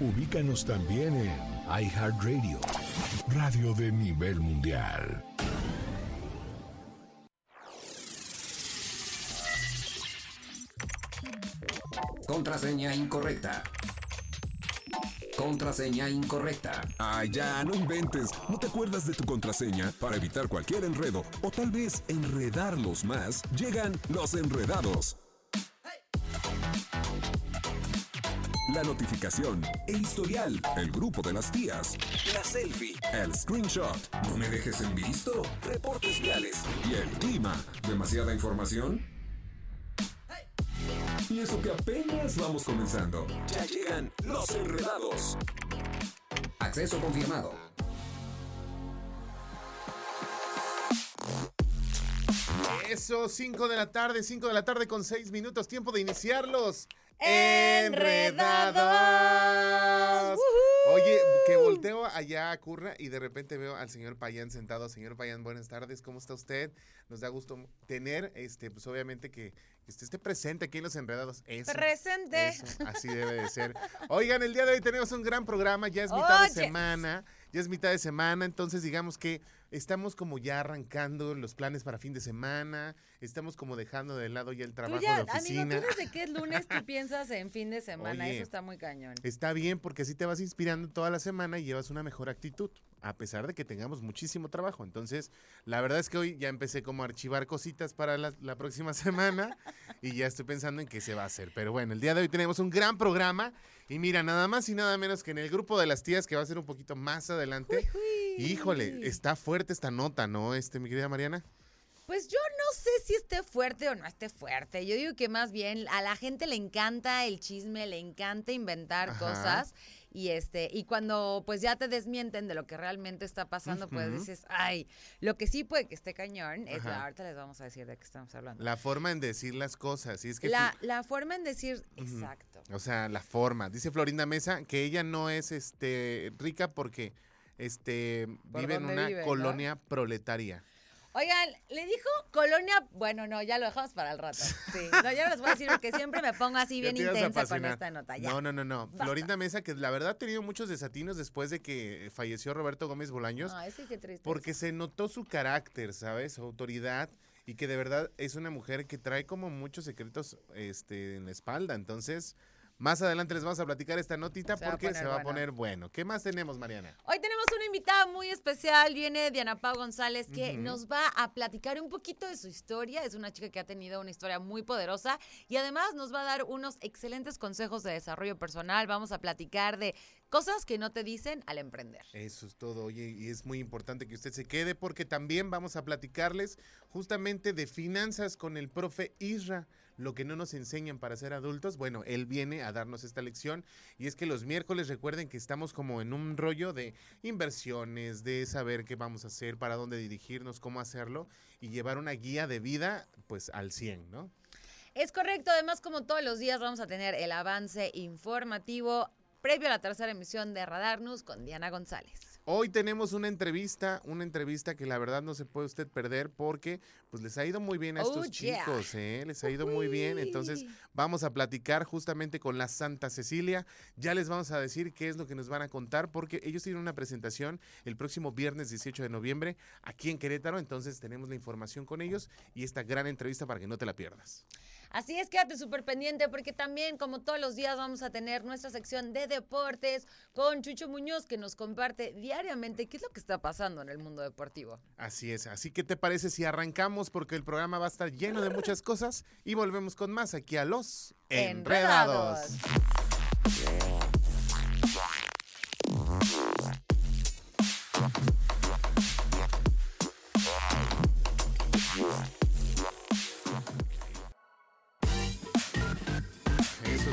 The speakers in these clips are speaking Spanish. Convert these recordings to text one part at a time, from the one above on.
Ubícanos también en iHeartRadio, radio de nivel mundial. Contraseña incorrecta. Contraseña incorrecta. Ay, ya, no inventes. ¿No te acuerdas de tu contraseña? Para evitar cualquier enredo o tal vez enredarlos más, llegan los enredados. La notificación, el historial, el grupo de las tías, la selfie, el screenshot, no me dejes en visto, reportes viales y el clima. ¿Demasiada información? Y eso que apenas vamos comenzando. Ya llegan los enredados. Acceso confirmado. Eso, 5 de la tarde, 5 de la tarde con 6 minutos, tiempo de iniciarlos. Enredados. Oye, que volteo allá a Curra y de repente veo al señor Payán sentado. Señor Payán, buenas tardes, ¿cómo está usted? Nos da gusto tener, este, pues obviamente que, que usted esté presente aquí en Los Enredados. Eso, Presente. eso, así debe de ser. Oigan, el día de hoy tenemos un gran programa, ya es mitad de semana, ya es mitad de semana, entonces digamos que estamos como ya arrancando los planes para fin de semana, estamos como dejando de lado ya el trabajo ya, de amigo, oficina. tú desde que es lunes tú piensas en fin de semana, Oye. eso está muy cañón. Está bien porque así te vas inspirando toda la semana y llevas una mejor actitud, a pesar de que tengamos muchísimo trabajo. Entonces, la verdad es que hoy ya empecé como a archivar cositas para la, la próxima semana y ya estoy pensando en qué se va a hacer. Pero bueno, el día de hoy tenemos un gran programa y mira, nada más y nada menos que en el grupo de las tías que va a ser un poquito más adelante. Híjole, está fuerte esta nota, ¿no? Este, mi querida Mariana. Pues yo no sé si esté fuerte o no esté fuerte. Yo digo que más bien a la gente le encanta el chisme, le encanta inventar Ajá. cosas y este y cuando pues ya te desmienten de lo que realmente está pasando, pues dices, "Ay, lo que sí puede que esté cañón es Ajá. la ahorita les vamos a decir de qué estamos hablando." La forma en decir las cosas. Y es que La, la forma en decir, exacto. O sea, la forma. Dice Florinda Mesa que ella no es este rica porque este ¿Por vive en una vive, no? colonia proletaria. Oigan, le dijo colonia, bueno, no, ya lo dejamos para el rato. Sí, no, ya no les voy a decir porque siempre me pongo así bien intensa con esta nota. Ya. No, no, no, no. Basta. Florinda Mesa, que la verdad ha tenido muchos desatinos después de que falleció Roberto Gómez Bolaños, Ay, sí, qué triste. porque se notó su carácter, ¿sabes? Su autoridad y que de verdad es una mujer que trae como muchos secretos este, en la espalda. Entonces, más adelante les vamos a platicar esta notita Se va a porque se va a poner bueno. ¿Qué más tenemos, Mariana? Hoy tenemos una invitada muy especial, viene Diana Pau González, que nos va a platicar un poquito de su historia. Es una chica que ha tenido una historia muy poderosa y además nos va a dar unos excelentes consejos de desarrollo personal. Vamos a platicar de cosas que no te dicen al emprender. Eso es todo, oye, y es muy importante que usted se quede porque también vamos a platicarles justamente de finanzas con el profe Isra, lo que no nos enseñan para ser adultos. Bueno, él viene a darnos esta lección y es que los miércoles recuerden que estamos como en un rollo de inversiones, de saber qué vamos a hacer, para dónde dirigirnos, cómo hacerlo y llevar una guía de vida pues al 100, ¿no? Es correcto, además como todos los días vamos a tener el avance informativo previo a la tercera emisión de Radar News con Diana González. Hoy tenemos una entrevista, una entrevista que la verdad no se puede usted perder porque pues les ha ido muy bien a estos Oh, yeah. chicos, ¿eh? Les ha ido muy bien. Entonces vamos a platicar justamente con la Santa Cecilia. Ya les vamos a decir qué es lo que nos van a contar porque ellos tienen una presentación el próximo viernes 18 de noviembre aquí en Querétaro. Entonces tenemos la información con ellos y esta gran entrevista para que no te la pierdas. Así es, quédate súper pendiente porque también, como todos los días, vamos a tener nuestra sección de deportes con Chucho Muñoz que nos comparte diariamente qué es lo que está pasando en el mundo deportivo. Así es. Así que te parece si arrancamos porque el programa va a estar lleno de muchas cosas y volvemos con más aquí a los Enredados. Enredados.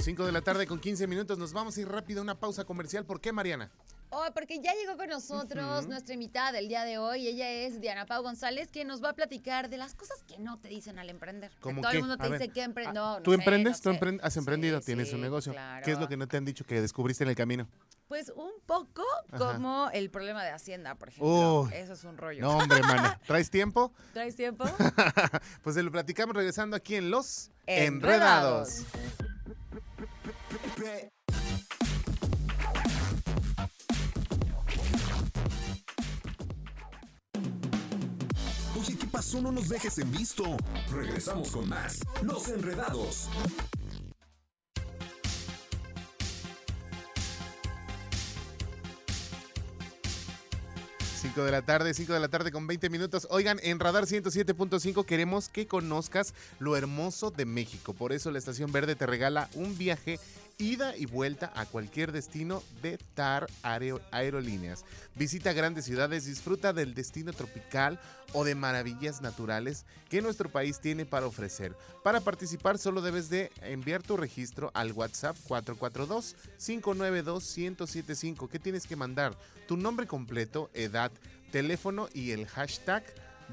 5 de la tarde con 15 minutos. Nos vamos a ir rápido a una pausa comercial. ¿Por qué, Mariana? Oh, porque ya llegó con nosotros nuestra invitada del día de hoy. Ella es Diana Pau González, quien nos va a platicar de las cosas que no te dicen al emprender. Que ¿Cómo todo el mundo te A dice que emprender. ah, No, no ¿Tú sé, emprendes? no ¿Tú has emprendido? Sí, ¿Tienes un negocio? claro. ¿Qué es lo que no te han dicho que descubriste en el camino? Pues un poco Ajá. como el problema de Hacienda, por ejemplo. Eso es un rollo. No, hombre, mana. ¿Traes tiempo? ¿Traes tiempo? pues se lo platicamos regresando aquí en Los Enredados. Enredados. Oye, ¿qué pasó? No nos dejes en visto. Regresamos con más. Los enredados. 5 de la tarde, 5 de la tarde con 20 minutos. Oigan, en Radar 107.5 queremos que conozcas lo hermoso de México. Por eso la Estación Verde te regala un viaje ida y vuelta a cualquier destino de TAR Aero- Aerolíneas. Visita grandes ciudades, disfruta del destino tropical o de maravillas naturales que nuestro país tiene para ofrecer. Para participar solo debes de enviar tu registro al WhatsApp 442-592-1075. ¿Qué tienes que mandar? Tu nombre completo, edad, teléfono y el hashtag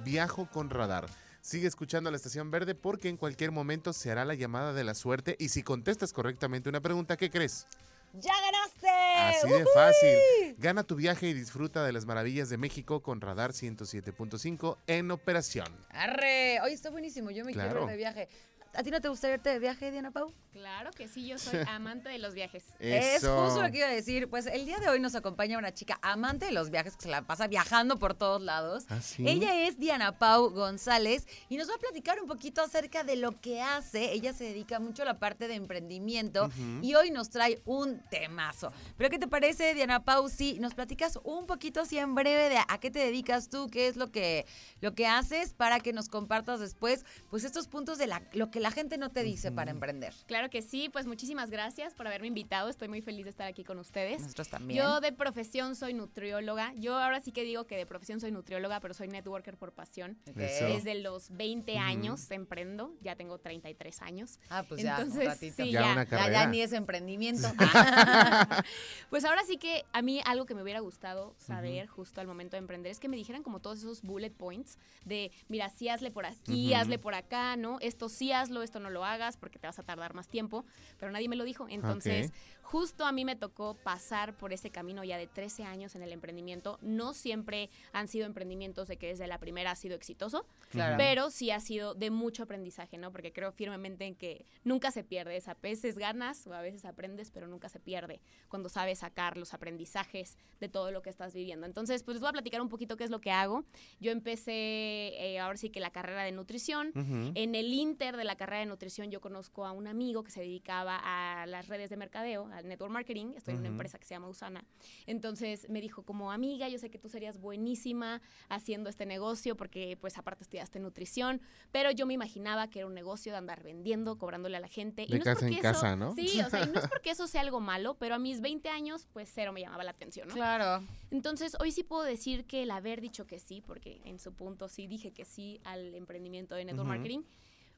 Viajo con Radar. Sigue escuchando a la Estación Verde porque en cualquier momento se hará la llamada de la suerte y si contestas correctamente una pregunta, ¿qué crees? ¡Ya ganaste! Así de fácil. Gana tu viaje y disfruta de las maravillas de México con Radar 107.5 en operación. Arre, oye, está buenísimo. Yo me quiero ir de viaje. ¿A ti no te gustaría irte de viaje, Diana Pau? Claro que sí, yo soy amante de los viajes. Es justo lo que iba a decir. Pues el día de hoy nos acompaña una chica amante de los viajes que se la pasa viajando por todos lados. ¿Ah, sí? Ella es Diana Pau González y nos va a platicar un poquito acerca de lo que hace. Ella se dedica mucho a la parte de emprendimiento y hoy nos trae un temazo. Pero ¿qué te parece, Diana Pau? Si nos platicas un poquito así en breve de a qué te dedicas tú, qué es lo que, lo que haces para que nos compartas después, pues estos puntos de la, lo que la gente no te dice para emprender. Claro que sí, pues muchísimas gracias por haberme invitado. Estoy muy feliz de estar aquí con ustedes. Nosotros también. Yo de profesión soy nutrióloga. Yo ahora sí que digo que de profesión soy nutrióloga, pero soy networker por pasión. Desde los 20 Ujú. años emprendo, ya tengo 33 años. Ah, pues ya, un Entonces, ratito. sí, Ya ya. una Ya, ni es emprendimiento. Pues ahora sí que a mí algo que me hubiera gustado saber justo al momento de emprender es que me dijeran como todos esos bullet points de, mira, sí hazle por aquí, Ujú. hazle por acá, ¿no? Esto sí hazlo, esto no lo hagas porque te vas a tardar más tiempo, pero nadie me lo dijo. Entonces, justo a mí me tocó pasar por ese camino ya de 13 años en el emprendimiento. No siempre han sido emprendimientos de que desde la primera ha sido exitoso, Claro. pero sí ha sido de mucho aprendizaje, ¿no? Porque creo firmemente en que nunca se pierde. A veces ganas o a veces aprendes, pero nunca se pierde cuando sabes sacar los aprendizajes de todo lo que estás viviendo. Entonces, pues les voy a platicar un poquito qué es lo que hago. Yo empecé eh, ahora sí que la carrera de nutrición. En el inter de la carrera de nutrición yo conozco a un amigo que se dedicaba a las redes de mercadeo, al network marketing. Estoy en una empresa que se llama Usana. Entonces me dijo como amiga, yo sé que tú serías buenísima haciendo este negocio porque pues aparte estudiaste nutrición, pero yo me imaginaba que era un negocio de andar vendiendo, cobrándole a la gente. De no es casa en porque casa, eso- ¿no? Sí, o sea, y no es porque eso sea algo malo, pero a mis 20 años pues cero me llamaba la atención, ¿no? Claro. Entonces, hoy sí puedo decir que el haber dicho que sí, porque en su punto sí dije que sí al emprendimiento de network marketing,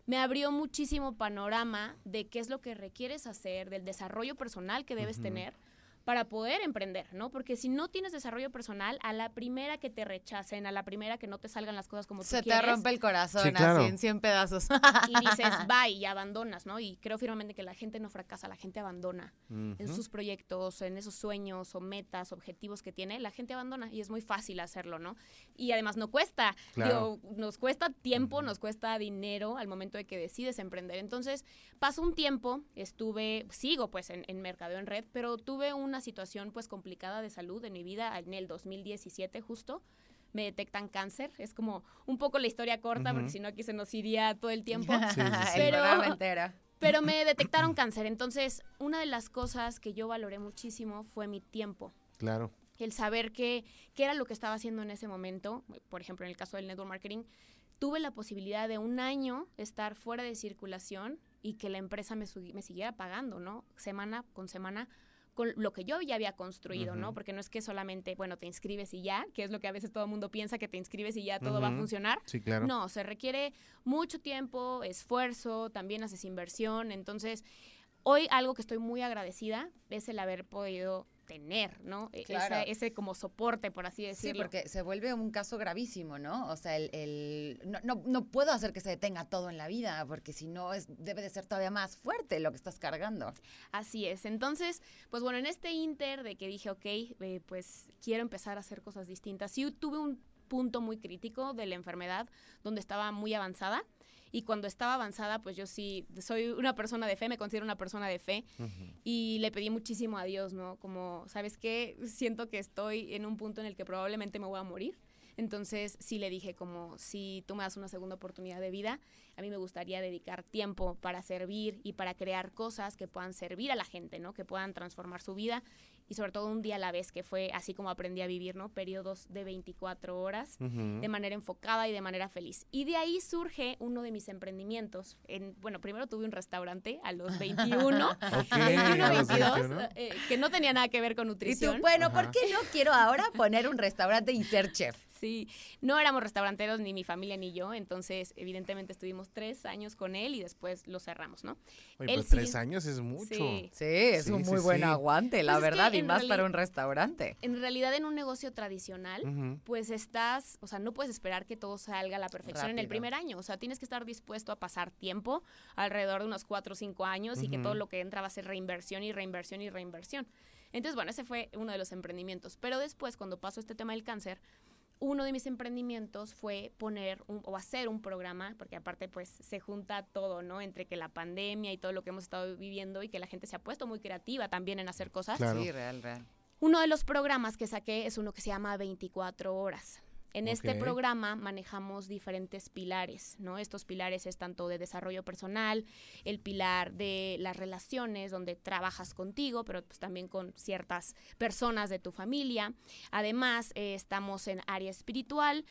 me abrió muchísimo panorama de qué es lo que requieres hacer, del desarrollo personal que debes tener para poder emprender, ¿no? Porque si no tienes desarrollo personal, a la primera que te rechacen, a la primera que no te salgan las cosas como tú Se te quieres, rompe el corazón Sí, claro. así en 100 pedazos. y dices bye y abandonas, ¿no? Y creo firmemente que la gente no fracasa, la gente abandona en sus proyectos, en esos sueños o metas, objetivos que tiene, la gente abandona y es muy fácil hacerlo, ¿no? Y además no cuesta, Claro. Digo, nos cuesta tiempo, nos cuesta dinero al momento de que decides emprender. Entonces, pasó un tiempo, estuve, sigo pues en, en mercadeo en red, pero tuve una situación pues complicada de salud en mi vida en el 2017 justo. Me detectan cáncer, es como un poco la historia corta, porque Ujú. si no aquí se nos iría todo el tiempo. Sí, sí, sí. Pero-. Pero me detectaron cáncer. Entonces, una de las cosas que yo valoré muchísimo fue mi tiempo. Claro. El saber qué, qué era lo que estaba haciendo en ese momento. Por ejemplo, en el caso del network marketing, tuve la posibilidad de un año estar fuera de circulación y que la empresa me, me siguiera pagando, ¿no? Semana con semana con lo que yo ya había construido, ¿no? Porque no es que solamente, bueno, te inscribes y ya, que es lo que a veces todo el mundo piensa, que te inscribes y ya todo va a funcionar. Sí, claro. No, se requiere mucho tiempo, esfuerzo, también haces inversión. Entonces, hoy algo que estoy muy agradecida es el haber podido tener, ¿no? E- Claro. Ese como soporte, por así Sí, decirlo. porque se vuelve un caso gravísimo, ¿no? O sea, el, el- no, no, no puedo hacer que se detenga todo en la vida, porque si no es, debe de ser todavía más fuerte lo que estás cargando. Así es. Entonces, pues bueno, en este inter de que dije, ok, eh, pues quiero empezar a hacer cosas distintas, sí tuve un punto muy crítico de la enfermedad donde estaba muy avanzada. Y cuando estaba avanzada, pues yo sí soy una persona de fe, me considero una persona de fe. Y le pedí muchísimo a Dios, ¿no? Como, ¿sabes qué? Siento que estoy en un punto en el que probablemente me voy a morir. Entonces sí le dije como, si tú me das una segunda oportunidad de vida, a mí me gustaría dedicar tiempo para servir y para crear cosas que puedan servir a la gente, ¿no? Que puedan transformar su vida y sobre todo un día a la vez, que fue así como aprendí a vivir, ¿no? Periodos de 24 horas de manera enfocada y de manera feliz. Y de ahí surge uno de mis emprendimientos. En, bueno, primero tuve un restaurante a los 21, Ok, 21, a los 22, 21. eh, que no tenía nada que ver con Y tú, nutrición. bueno, Ajá. ¿por qué no quiero ahora poner un restaurante y ser chef? Sí, no éramos restauranteros ni mi familia ni yo, entonces evidentemente estuvimos tres años con él y después lo cerramos, ¿no? Oye, él sí- tres años es mucho. Sí. Sí, es Sí, un sí, muy buen sí. aguante, la Pues es que verdad, y más para un restaurante. En realidad en un negocio tradicional, pues estás, o sea, no puedes esperar que todo salga a la perfección en el primer año. O sea, tienes que estar dispuesto a pasar tiempo, alrededor de unos cuatro o cinco años, y que todo lo que entra va a ser reinversión y reinversión y reinversión. Entonces, bueno, ese fue uno de los emprendimientos. Pero después, cuando pasó este tema del cáncer, uno de mis emprendimientos fue poner un- o hacer un programa, porque aparte pues se junta todo, ¿no? Entre que la pandemia y todo lo que hemos estado viviendo y que la gente se ha puesto muy creativa también en hacer cosas. Claro. Sí, real, real. Uno de los programas que saqué es uno que se llama 24 horas. En este programa manejamos diferentes pilares, ¿no? Estos pilares es tanto de desarrollo personal, el pilar de las relaciones, donde trabajas contigo, pero pues también con ciertas personas de tu familia. Además, eh, estamos en área espiritual,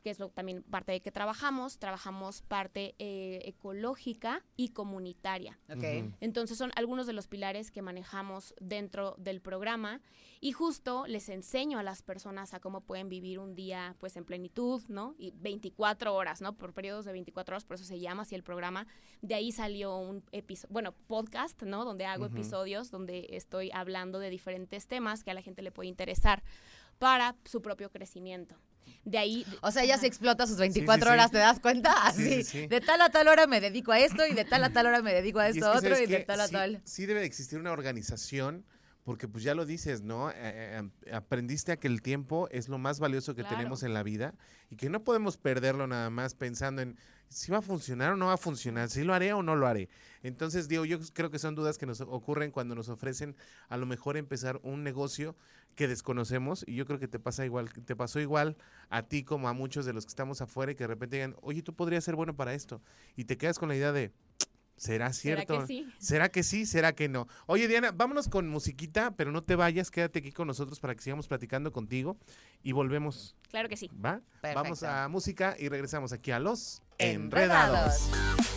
que es lo, también parte de que trabajamos. Trabajamos parte eh, ecológica y comunitaria. Ok. Ujú. Entonces son algunos de los pilares que manejamos dentro del programa y justo les enseño a las personas a cómo pueden vivir un día pues en plenitud, ¿no? Y 24 horas, ¿no? Por periodos de 24 horas, por eso se llama así el programa. De ahí salió un episodio, bueno, podcast, ¿no? Donde hago episodios donde estoy hablando de diferentes temas que a la gente le puede interesar para su propio crecimiento. De ahí... O sea, ella se explota sus 24 sí. horas, ¿te das cuenta? Sí, Así, sí, sí. de tal a tal hora me dedico a esto y de tal a tal hora me dedico a Y es esto que, otro ¿sabes y de qué? tal a Sí- tal. Sí debe de existir una organización, porque pues ya lo dices, ¿no? Eh, eh, eh, aprendiste a que el tiempo es lo más valioso que Claro. tenemos en la vida y que no podemos perderlo nada más pensando en si va a funcionar o no va a funcionar, si lo haré o no lo haré. Entonces, digo, yo creo que son dudas que nos ocurren cuando nos ofrecen a lo mejor empezar un negocio que desconocemos y yo creo que te pasa igual, te pasó igual a ti como a muchos de los que estamos afuera y que de repente digan, oye, tú podrías ser bueno para esto y te quedas con la idea de, ¿será ¿Será cierto? que sí? ¿Será que sí? ¿Será que no? Oye, Diana, vámonos con musiquita, pero no te vayas, quédate aquí con nosotros para que sigamos platicando contigo y volvemos, Claro que sí. ¿va? Vamos a música y regresamos aquí a Los Enredados. Enredados.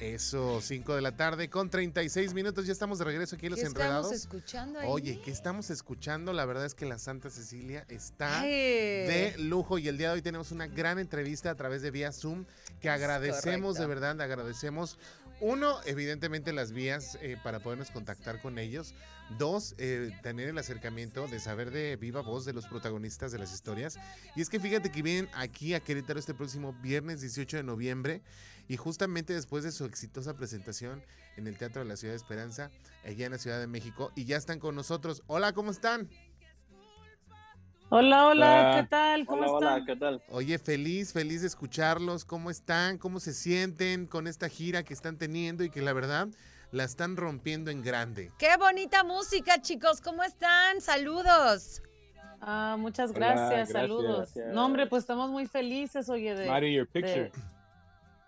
Eso, 5 de la tarde con 36 minutos, ya estamos de regreso aquí en Los ¿Qué Enredados. estamos escuchando ahí? Oye, ¿qué estamos escuchando? La verdad es que la Santa Cecilia está Ay. de lujo y el día de hoy tenemos una gran entrevista a través de vía Zoom que agradecemos de verdad, agradecemos. Uno, evidentemente las vías eh, para podernos contactar con ellos. Dos, eh, tener el acercamiento de saber de viva voz de los protagonistas de las historias. Y es que fíjate que vienen aquí a Querétaro este próximo viernes 18 de noviembre y justamente después de su exitosa presentación en el Teatro de la Ciudad de Esperanza, allá en la Ciudad de México, y ya están con nosotros. Hola, ¿cómo están? Hola, hola, Hola. ¿qué tal? ¿Cómo Hola, hola, están? ¿qué tal? Oye, feliz, feliz de escucharlos. ¿Cómo están? ¿Cómo se sienten con esta gira que están teniendo y que la verdad la están rompiendo en grande? Qué bonita música, chicos. ¿Cómo están? Saludos. Ah, muchas Hola, gracias, saludos. gracias. No, hombre, pues estamos muy felices, oye, de... Your de- picture.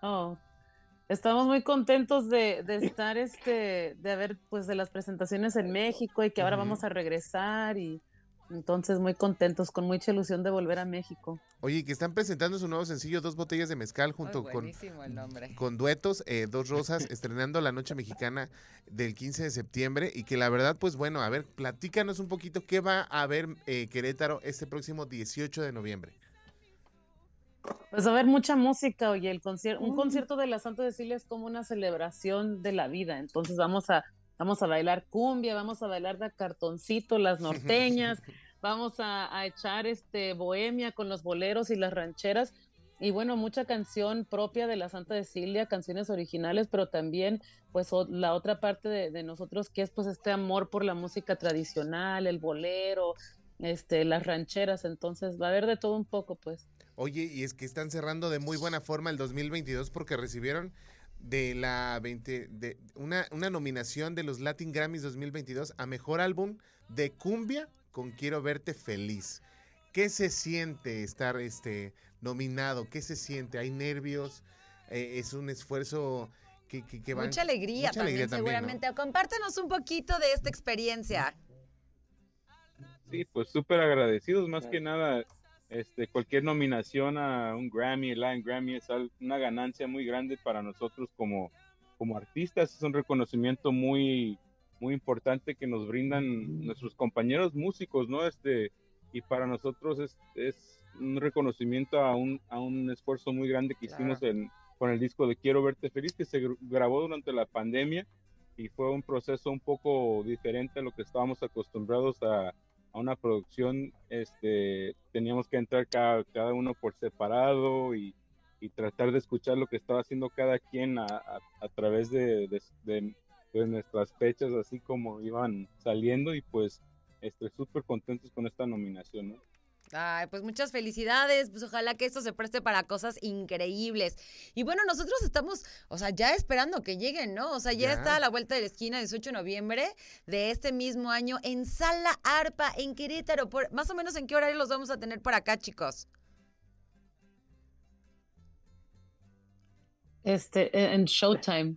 Oh, estamos muy contentos de, de estar, este, de haber, pues, de las presentaciones en México y que ahora vamos a regresar y, Entonces, muy contentos, con mucha ilusión de volver a México. Oye, que están presentando su nuevo sencillo, Dos Botellas de Mezcal, junto con, el con duetos, eh, Dos Rosas, estrenando la Noche Mexicana del 15 de septiembre. Y que la verdad, pues bueno, a ver, platícanos un poquito qué va a haber eh, Querétaro este próximo 18 de noviembre. Pues a ver, mucha música, oye, el concierto, un concierto de la Santa Cecilia es como una celebración de la vida. Entonces vamos a, vamos a bailar cumbia, vamos a bailar de cartoncito, las norteñas, vamos a, a echar este bohemia con los boleros y las rancheras. Y bueno, mucha canción propia de la Santa Cecilia, canciones originales, pero también pues o- la otra parte de, de nosotros que es pues este amor por la música tradicional, el bolero, este, las rancheras. Entonces va a haber de todo un poco, pues. Oye, y es que están cerrando de muy buena forma el 2022 porque recibieron de la 20, de una, una nominación de los Latin Grammys 2022 a Mejor Álbum de Cumbia con Quiero Verte Feliz. ¿Qué se siente estar este, nominado? ¿Qué se siente? ¿Hay nervios? Eh, ¿Es un esfuerzo que, que, que van- Mucha alegría mucha también, alegría también, ¿no? seguramente. Compártenos un poquito de esta experiencia. Sí, pues súper agradecidos, más que nada, este, cualquier nominación a un Grammy, el Latin Grammy es una ganancia muy grande para nosotros como, como artistas, es un reconocimiento muy, muy importante que nos brindan nuestros compañeros músicos, ¿no? Este, y para nosotros es, es un reconocimiento a un, a un esfuerzo muy grande que hicimos en, con el disco de Quiero Verte Feliz, que se gr- grabó durante la pandemia y fue un proceso un poco diferente a lo que estábamos acostumbrados a, a una producción, este, teníamos que entrar cada, cada uno por separado y, y tratar de escuchar lo que estaba haciendo cada quien a, a- través de, de- de- de nuestras fechas, así como iban saliendo y pues este, súper contentos con esta nominación. ¿no? Ay, pues muchas felicidades, pues ojalá que esto se preste para cosas increíbles. Y bueno, nosotros estamos, o sea, ya esperando que lleguen, ¿no? O sea, ya, Ya. está a la vuelta de la esquina, 18 de noviembre de este mismo año en Sala Arpa, en Querétaro. Por, más o menos en qué horario los vamos a tener por acá, chicos. Este, e- en Showtime.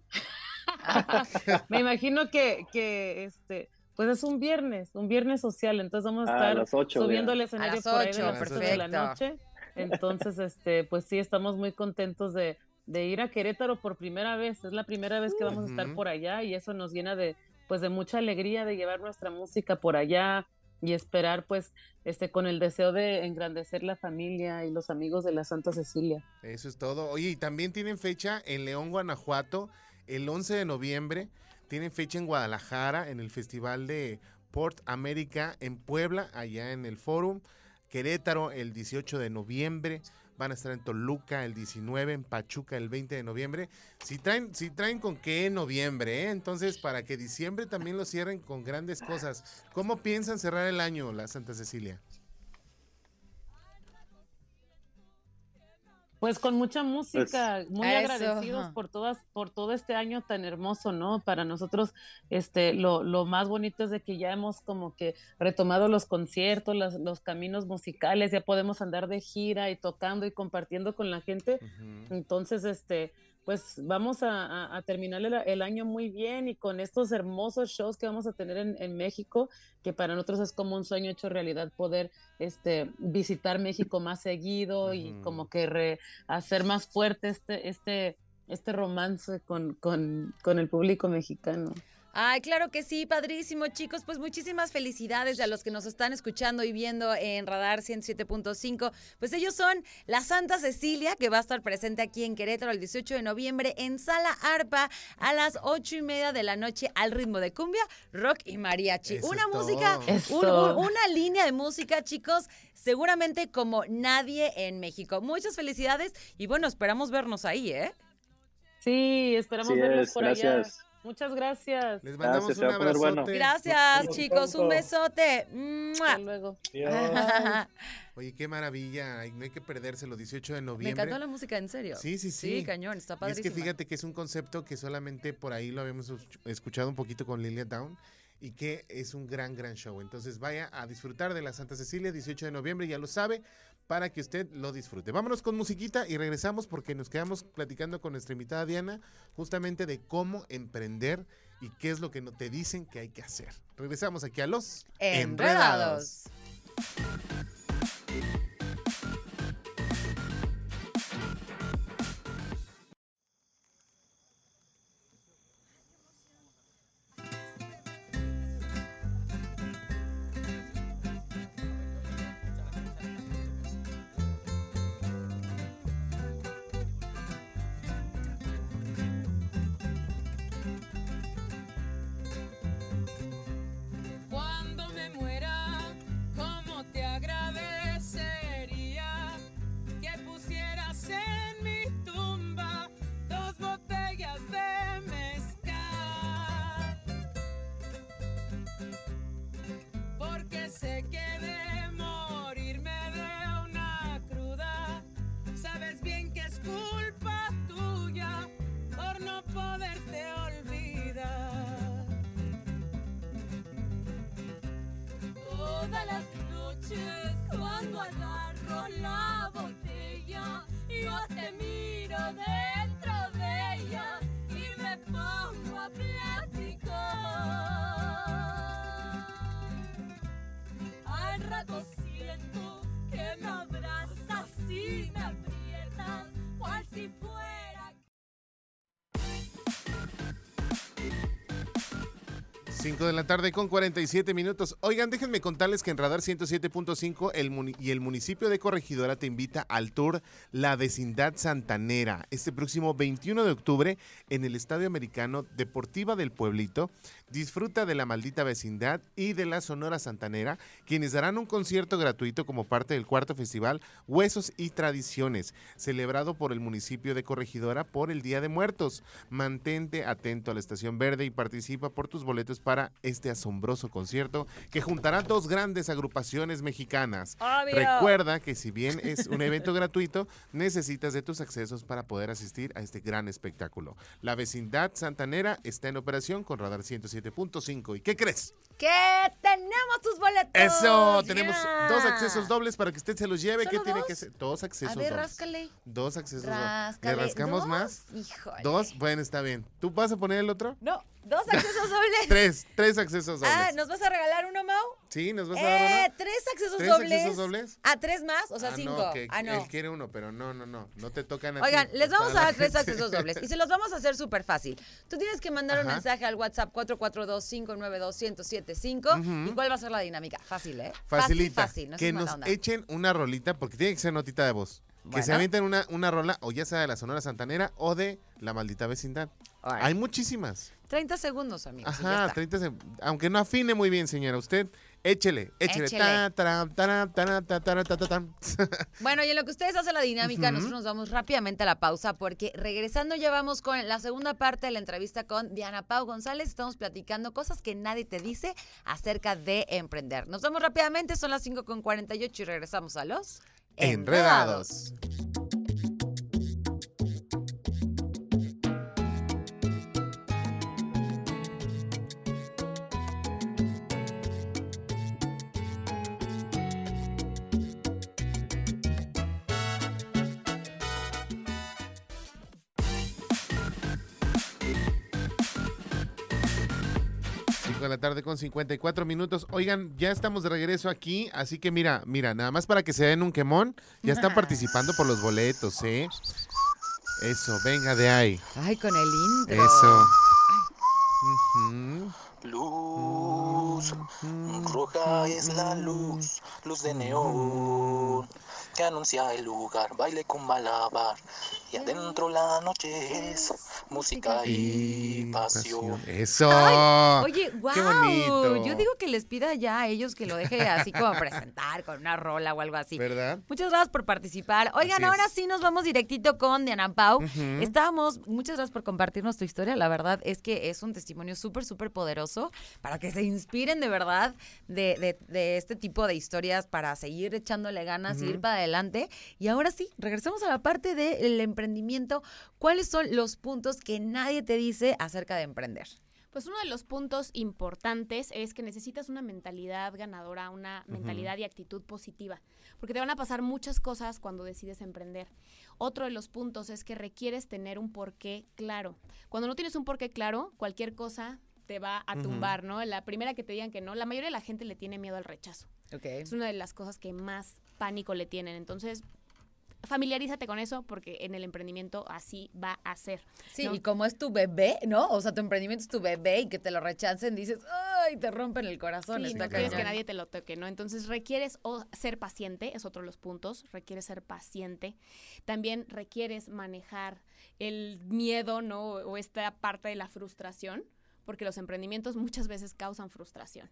Me imagino que, que este, pues es un viernes, un viernes social, entonces vamos a A estar las subiendo el escenario las por ahí de las ocho de la noche. Entonces, este, pues sí, estamos muy contentos de, de ir a Querétaro por primera vez. Es la primera vez que vamos a estar por allá y eso nos llena de, pues, de mucha alegría de llevar nuestra música por allá y esperar, pues, este, con el deseo de engrandecer la familia y los amigos de la Santa Cecilia. Eso es todo. Oye, y también tienen fecha en León, Guanajuato, el 11 de noviembre. Tienen fecha en Guadalajara, en el Festival de Port América, en Puebla, allá en el Forum. Querétaro, el 18 de noviembre. Van a estar en Toluca el 19, en Pachuca el 20 de noviembre. Si traen, si traen con qué noviembre, ¿eh? Entonces, para que diciembre también lo cierren con grandes cosas. ¿Cómo piensan cerrar el año, la Santa Cecilia? Pues con mucha música, muy Eso, agradecidos ajá. por todas, por todo este año tan hermoso, ¿no? Para nosotros, este, lo, lo más bonito es de que ya hemos como que retomado los conciertos, las- los caminos musicales, ya podemos andar de gira y tocando y compartiendo con la gente. Entonces, este, pues vamos a, a- a terminar el, el año muy bien y con estos hermosos shows que vamos a tener en, en México, que para nosotros es como un sueño hecho realidad poder este, visitar México más seguido y como que re- hacer más fuerte este, este, este romance con, con, con el público mexicano. Ay, claro que sí, padrísimo, chicos. Pues muchísimas felicidades a los que nos están escuchando y viendo en Radar 107.5. Pues ellos son la Santa Cecilia, que va a estar presente aquí en Querétaro el 18 de noviembre en Sala Arpa a las 8 y media de la noche al ritmo de cumbia, rock y mariachi. Eso una es música, un- una línea de música, chicos, seguramente como nadie en México. Muchas felicidades y bueno, esperamos vernos ahí, ¿eh? Sí, esperamos es, por gracias. allá. Muchas gracias. Les mandamos Gracias, un va a poner bueno. Gracias, chicos. Un besote. Hasta luego. Oye, qué maravilla. No hay que perdérselo. 18 de Me noviembre. encantó la música, en serio. Sí, sí, sí. Sí, cañón, está Y es padrísimo. que fíjate que es un concepto que solamente por ahí lo habíamos escuch- escuchado un poquito con Lilia Down y que es un gran, gran show. Entonces vaya a disfrutar de la Santa Cecilia 18 de noviembre, ya lo sabe, para que usted lo disfrute. Vámonos con musiquita y regresamos porque nos quedamos platicando con nuestra invitada Diana justamente de cómo emprender y qué es lo que no te dicen que hay que hacer. Regresamos aquí a los Enredados. Cuando sé que de morirme de una cruda, sabes bien que es culpa tuya por no poderte olvidar. Todas las noches cuando agarro 5 de la tarde con 47 minutos. Oigan, déjenme contarles que en Radar 107.5 el muni- y el municipio de Corregidora te invita al tour La Vecindad Santanera este próximo 21 de octubre en el Estadio Americano Deportiva del Pueblito. Disfruta de la maldita vecindad y de la Sonora Santanera, quienes darán un concierto gratuito como parte del cuarto festival Huesos y Tradiciones, celebrado por el municipio de Corregidora por el Día de Muertos. Mantente atento a la Estación Verde y participa por tus boletos para este asombroso concierto que juntará dos grandes agrupaciones mexicanas. Obvio. Recuerda que si bien es un evento gratuito, necesitas de tus accesos para poder asistir a este gran espectáculo. La vecindad santanera está en operación con Radar 107.5. ¿Y qué crees? ¡Que tenemos tus boletos! Eso, tenemos dos accesos dobles para que usted se los lleve. ¿Qué ¿Solo tiene que hacer? Dos accesos A ver, dobles. ráscale. Dos accesos dobles. ¿Le rascamos ¿Dos? más? Híjole. Dos, bueno, está bien. ¿Tú vas a poner el otro? No, dos accesos dobles. Tres, tres accesos dobles. Ah, ¿nos vas a regalar uno, Mau? Sí, nos vas a dar Eh, uno. tres accesos ¿Tres dobles. accesos dobles? Ah, tres más, o sea, Ah, cinco. No, que ah, no. Él quiere uno, pero no, no, no. No te tocan a Oigan, ti, les es vamos a dar tres accesos dobles y se los vamos a hacer súper fácil. Tú tienes que mandar un mensaje al WhatsApp 442-592-1075 Ujú. y cuál va a ser la dinámica. Fácil, ¿eh? Facilita. Fácil, fácil. No que nos onda. echen una rolita, porque tiene que ser notita de voz. Que se avienten una, una rola, o ya sea de la Sonora Santanera o de La Maldita Vecindad. Hay muchísimas. 30 segundos, amigos. Ajá, está. 30 se- Aunque no afine muy bien, señora. Usted, échele, échele. Bueno, y en lo que ustedes hacen la dinámica, nosotros nos vamos rápidamente a la pausa porque regresando ya vamos con la segunda parte de la entrevista con Diana Pau González. Estamos platicando cosas que nadie te dice acerca de emprender. Nos vamos rápidamente, son las 5.48 y regresamos a los Enredados. La tarde con 54 minutos. Oigan, ya estamos de regreso aquí, así que mira, mira, nada más para que se den un quemón, ya están participando por los boletos, ¿eh? Eso, venga de ahí. Ay, con el intro. Eso. Luz, roja es la luz, luz de neón que anuncia el lugar, baile con malabar y adentro la noche es música y pasión. Eso. Oye, wow. Qué bonito. Yo digo que les pida ya a ellos que lo deje así como presentar con una rola o algo así. ¿Verdad? Muchas gracias por participar. Oigan, ahora sí nos vamos directito con Diana Pau. Ujú. Estábamos, muchas gracias por compartirnos tu historia. La verdad es que es un testimonio súper, súper poderoso para que se inspiren de verdad de, de- de este tipo de historias para seguir echándole ganas y ir para adelante. Y ahora sí, regresemos a la parte del emprendimiento. ¿Cuáles son los puntos que nadie te dice acerca de emprender? Pues uno de los puntos importantes es que necesitas una mentalidad ganadora, una mentalidad y actitud positiva, porque te van a pasar muchas cosas cuando decides emprender. Otro de los puntos es que requieres tener un porqué claro. Cuando no tienes un porqué claro, cualquier cosa te va a tumbar, ¿no? La primera que te digan que no, la mayoría de la gente le tiene miedo al rechazo. Ok. Es una de las cosas que más pánico le tienen. Entonces, familiarízate con eso porque en el emprendimiento así va a ser. Sí, ¿no? y como es tu bebé, ¿no? O sea, tu emprendimiento es tu bebé y que te lo rechacen, dices, ¡ay! Te rompen el corazón. Sí, no quieres que nadie te lo toque, ¿no? Entonces requieres o ser paciente, es otro de los puntos, requieres ser paciente. También requieres manejar el miedo, ¿no? O esta parte de la frustración, porque los emprendimientos muchas veces causan frustración.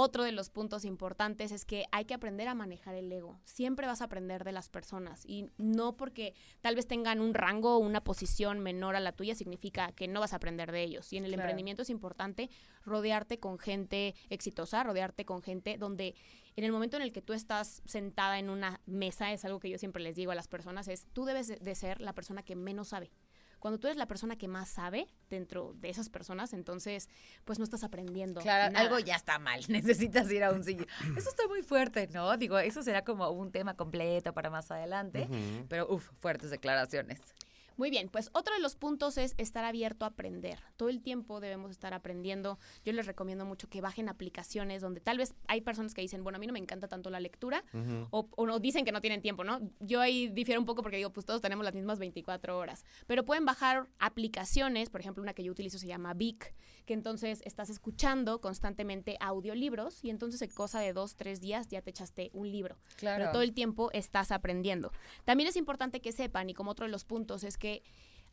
Otro de los puntos importantes es que hay que aprender a manejar el ego. Siempre vas a aprender de las personas y no porque tal vez tengan un rango o una posición menor a la tuya significa que no vas a aprender de ellos. Y en el Claro. emprendimiento es importante rodearte con gente exitosa, rodearte con gente donde en el momento en el que tú estás sentada en una mesa, es algo que yo siempre les digo a las personas, es tú debes de- de ser la persona que menos sabe. Cuando tú eres la persona que más sabe dentro de esas personas, entonces pues no estás aprendiendo. Claro, nada. algo ya está mal. Necesitas ir a un sillón. Eso está muy fuerte, ¿no? Digo, eso será como un tema completo para más adelante. Pero, uff, fuertes declaraciones. Muy bien, pues otro de los puntos es estar abierto a aprender. Todo el tiempo debemos estar aprendiendo. Yo les recomiendo mucho que bajen aplicaciones donde tal vez hay personas que dicen, bueno, a mí no me encanta tanto la lectura o, o no dicen que no tienen tiempo, ¿no? Yo ahí difiero un poco porque digo, pues todos tenemos las mismas 24 horas, pero pueden bajar aplicaciones, por ejemplo, una que yo utilizo se llama Vic, que entonces estás escuchando constantemente audiolibros y entonces en cosa de dos, tres días ya te echaste un libro Claro. pero todo el tiempo estás aprendiendo. También es importante que sepan, y como otro de los puntos, es que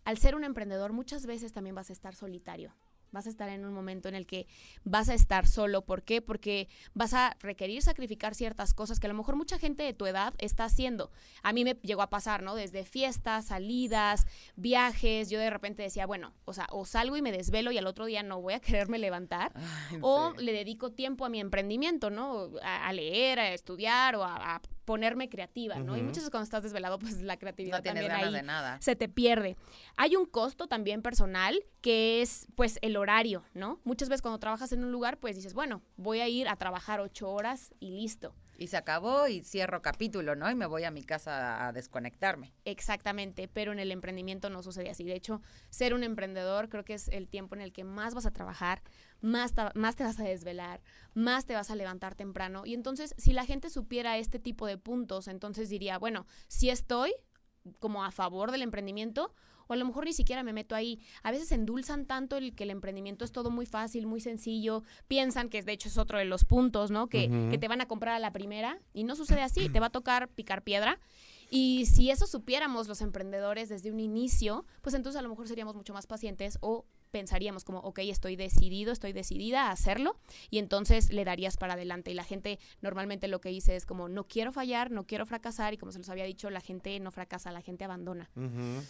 al ser un emprendedor muchas veces también vas a estar solitario. Vas a estar en un momento en el que vas a estar solo. ¿Por qué? Porque vas a requerir sacrificar ciertas cosas que a lo mejor mucha gente de tu edad está haciendo. A mí me llegó a pasar, ¿no? Desde fiestas, salidas, viajes. Yo de repente decía, bueno, o sea, o salgo y me desvelo y al otro día no voy a quererme levantar Ay, o sí. le dedico tiempo a mi emprendimiento, ¿no? A, a leer, a estudiar o a, a ponerme creativa, ¿no? Y muchas veces cuando estás desvelado, pues la creatividad No tienes también ganas ahí de nada. se te pierde. Hay un costo también personal que es pues el horario, ¿no? Muchas veces cuando trabajas en un lugar, pues dices, bueno, voy a ir a trabajar ocho horas y listo. Y se acabó y cierro capítulo, ¿no? Y me voy a mi casa a desconectarme. Exactamente, pero en el emprendimiento no sucede así. De hecho, ser un emprendedor creo que es el tiempo en el que más vas a trabajar, más, más te vas a desvelar, más te vas a levantar temprano. Y entonces, si la gente supiera este tipo de puntos, entonces diría, bueno, si estoy como a favor del emprendimiento, o a lo mejor ni siquiera me meto ahí. A veces endulzan tanto el que el emprendimiento es todo muy fácil, muy sencillo. Piensan que de hecho es otro de los puntos, ¿no? Que, que te van a comprar a la primera y no sucede así. Te va a tocar picar piedra. Y si eso supiéramos los emprendedores desde un inicio, pues entonces a lo mejor seríamos mucho más pacientes o pensaríamos como, ok, estoy decidido, estoy decidida a hacerlo y entonces le darías para adelante. Y la gente normalmente lo que dice es como, no quiero fallar, no quiero fracasar y como se los había dicho, la gente no fracasa, la gente abandona.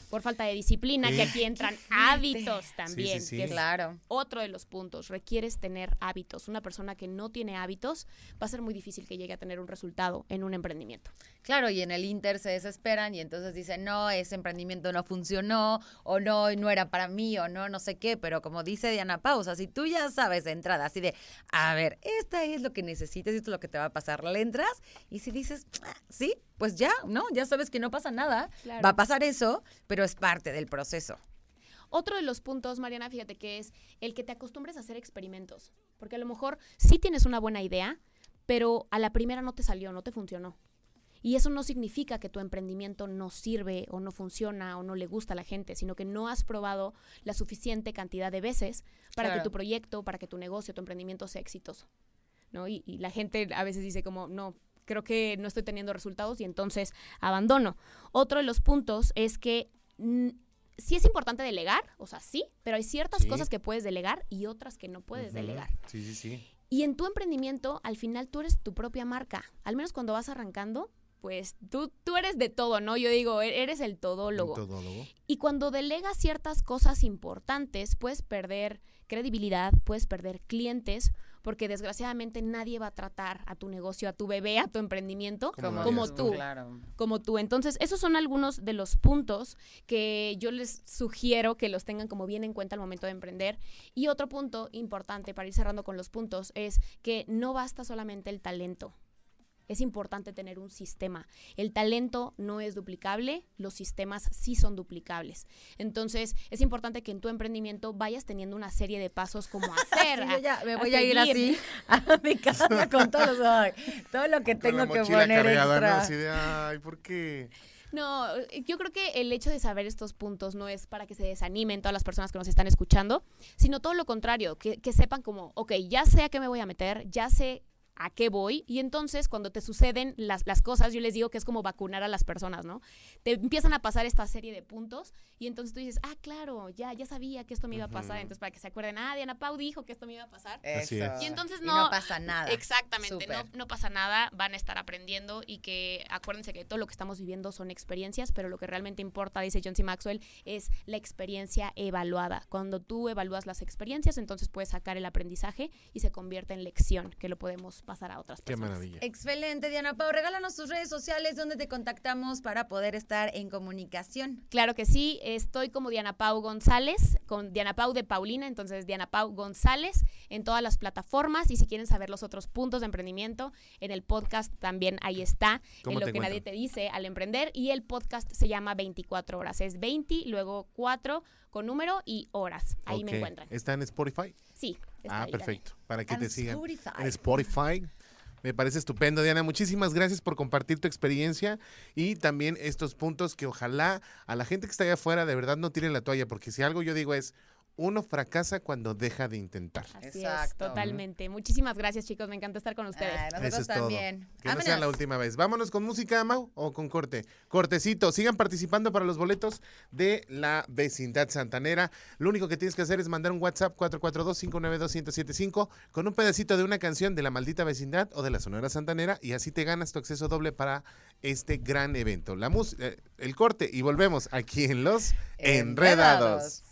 Por falta de disciplina, que aquí entran hábitos también, sí. que es Claro. otro de los puntos. Requieres tener hábitos. Una persona que no tiene hábitos va a ser muy difícil que llegue a tener un resultado en un emprendimiento. Claro, y en el Inter se desesperan y entonces dicen, no, ese emprendimiento no funcionó, o no, no era para mí, o no, no sé qué, pero como dice Diana Pausa, si tú ya sabes de entrada, así de, a ver, esta es lo que necesitas esto es lo que te va a pasar, le entras, y si dices, "Ah, sí, pues ya, ¿no? Ya sabes que no pasa nada, Claro. va a pasar eso, pero es parte del proceso. Otro de los puntos, Mariana, fíjate que es el que te acostumbres a hacer experimentos. Porque a lo mejor sí tienes una buena idea, pero a la primera no te salió, no te funcionó. Y eso no significa que tu emprendimiento no sirve o no funciona o no le gusta a la gente, sino que no has probado la suficiente cantidad de veces para Claro. que tu proyecto, para que tu negocio, tu emprendimiento sea exitoso. ¿no? Y, y la gente a veces dice como, no, creo que no estoy teniendo resultados y entonces abandono. Otro de los puntos es que sí es importante delegar, o sea, sí, pero hay ciertas Sí. cosas que puedes delegar y otras que no puedes delegar. Sí, sí, sí. Y en tu emprendimiento, al final tú eres tu propia marca. Al menos cuando vas arrancando, pues tú, tú eres de todo, ¿no? Yo digo, e- eres el todólogo. Un todólogo. Y cuando delegas ciertas cosas importantes, puedes perder credibilidad, puedes perder clientes, porque desgraciadamente nadie va a tratar a tu negocio, a tu bebé, a tu emprendimiento Como tú, Claro. como tú. Entonces, esos son algunos de los puntos que yo les sugiero que los tengan como bien en cuenta al momento de emprender. Y otro punto importante para ir cerrando con los puntos es que no basta solamente el talento. Es importante tener un sistema. El talento no es duplicable, los sistemas sí son duplicables. Entonces, es importante que en tu emprendimiento vayas teniendo una serie de pasos como hacer. Sí, yo ya me voy a ir así a mi casa con todos los, ay, todo lo que Con tengo la que poner extra. Así de, ay, ¿por qué? No, yo creo que el hecho de saber estos puntos no es para que se desanimen todas las personas que nos están escuchando, sino todo lo contrario, que, que sepan como, ok, ya sé a qué me voy a meter, ya sé a qué voy, y entonces cuando te suceden las, las cosas, yo les digo que es como vacunar a las personas, ¿no? Te empiezan a pasar esta serie de puntos, y entonces tú dices, ah, claro, ya, ya sabía que esto me iba a pasar, entonces para que se acuerden, ah, Diana Pau dijo que esto me iba a pasar. Eso. es. Y entonces Y no, pasa nada. Exactamente, no, no pasa nada, van a estar aprendiendo y que acuérdense que todo lo que estamos viviendo son experiencias, pero lo que realmente importa, dice John C. Maxwell, es la experiencia evaluada. Cuando tú evalúas las experiencias, entonces puedes sacar el aprendizaje y se convierte en lección, que lo podemos pasar a otras Qué personas. maravilla. Excelente, Diana Pau. Regálanos tus redes sociales donde te contactamos para poder estar en comunicación. Claro que sí, estoy como Diana Pau González, con Diana Pau de Paulina, entonces Diana Pau González en todas las plataformas y si quieren saber los otros puntos de emprendimiento, en el podcast también ahí está, ¿Cómo en lo que nadie te dice al emprender y el podcast se llama 24 horas, es 20, luego 4 con número y horas, ahí me encuentran. ¿Está en Spotify? Sí, Ah, también. perfecto. Para que te sigan. Spotify. En Spotify. Me parece estupendo, Diana. Muchísimas gracias por compartir tu experiencia y también estos puntos que ojalá a la gente que está allá afuera de verdad no tiren la toalla, porque si algo yo digo es, uno fracasa cuando deja de intentar. Así es, totalmente. Muchísimas gracias chicos, me encanta estar con ustedes. Ay, nosotros Eso es todo. también. Que no sea la última vez. Vámonos con música, Mau, o con corte. Cortecito. Sigan participando para los boletos de la vecindad santanera. Lo único que tienes que hacer es mandar un WhatsApp 442-592-1075 con un pedacito de una canción de la maldita vecindad o de la Sonora Santanera y así te ganas tu acceso doble para este gran evento. La mus- eh, el corte y volvemos aquí en Los Enredados.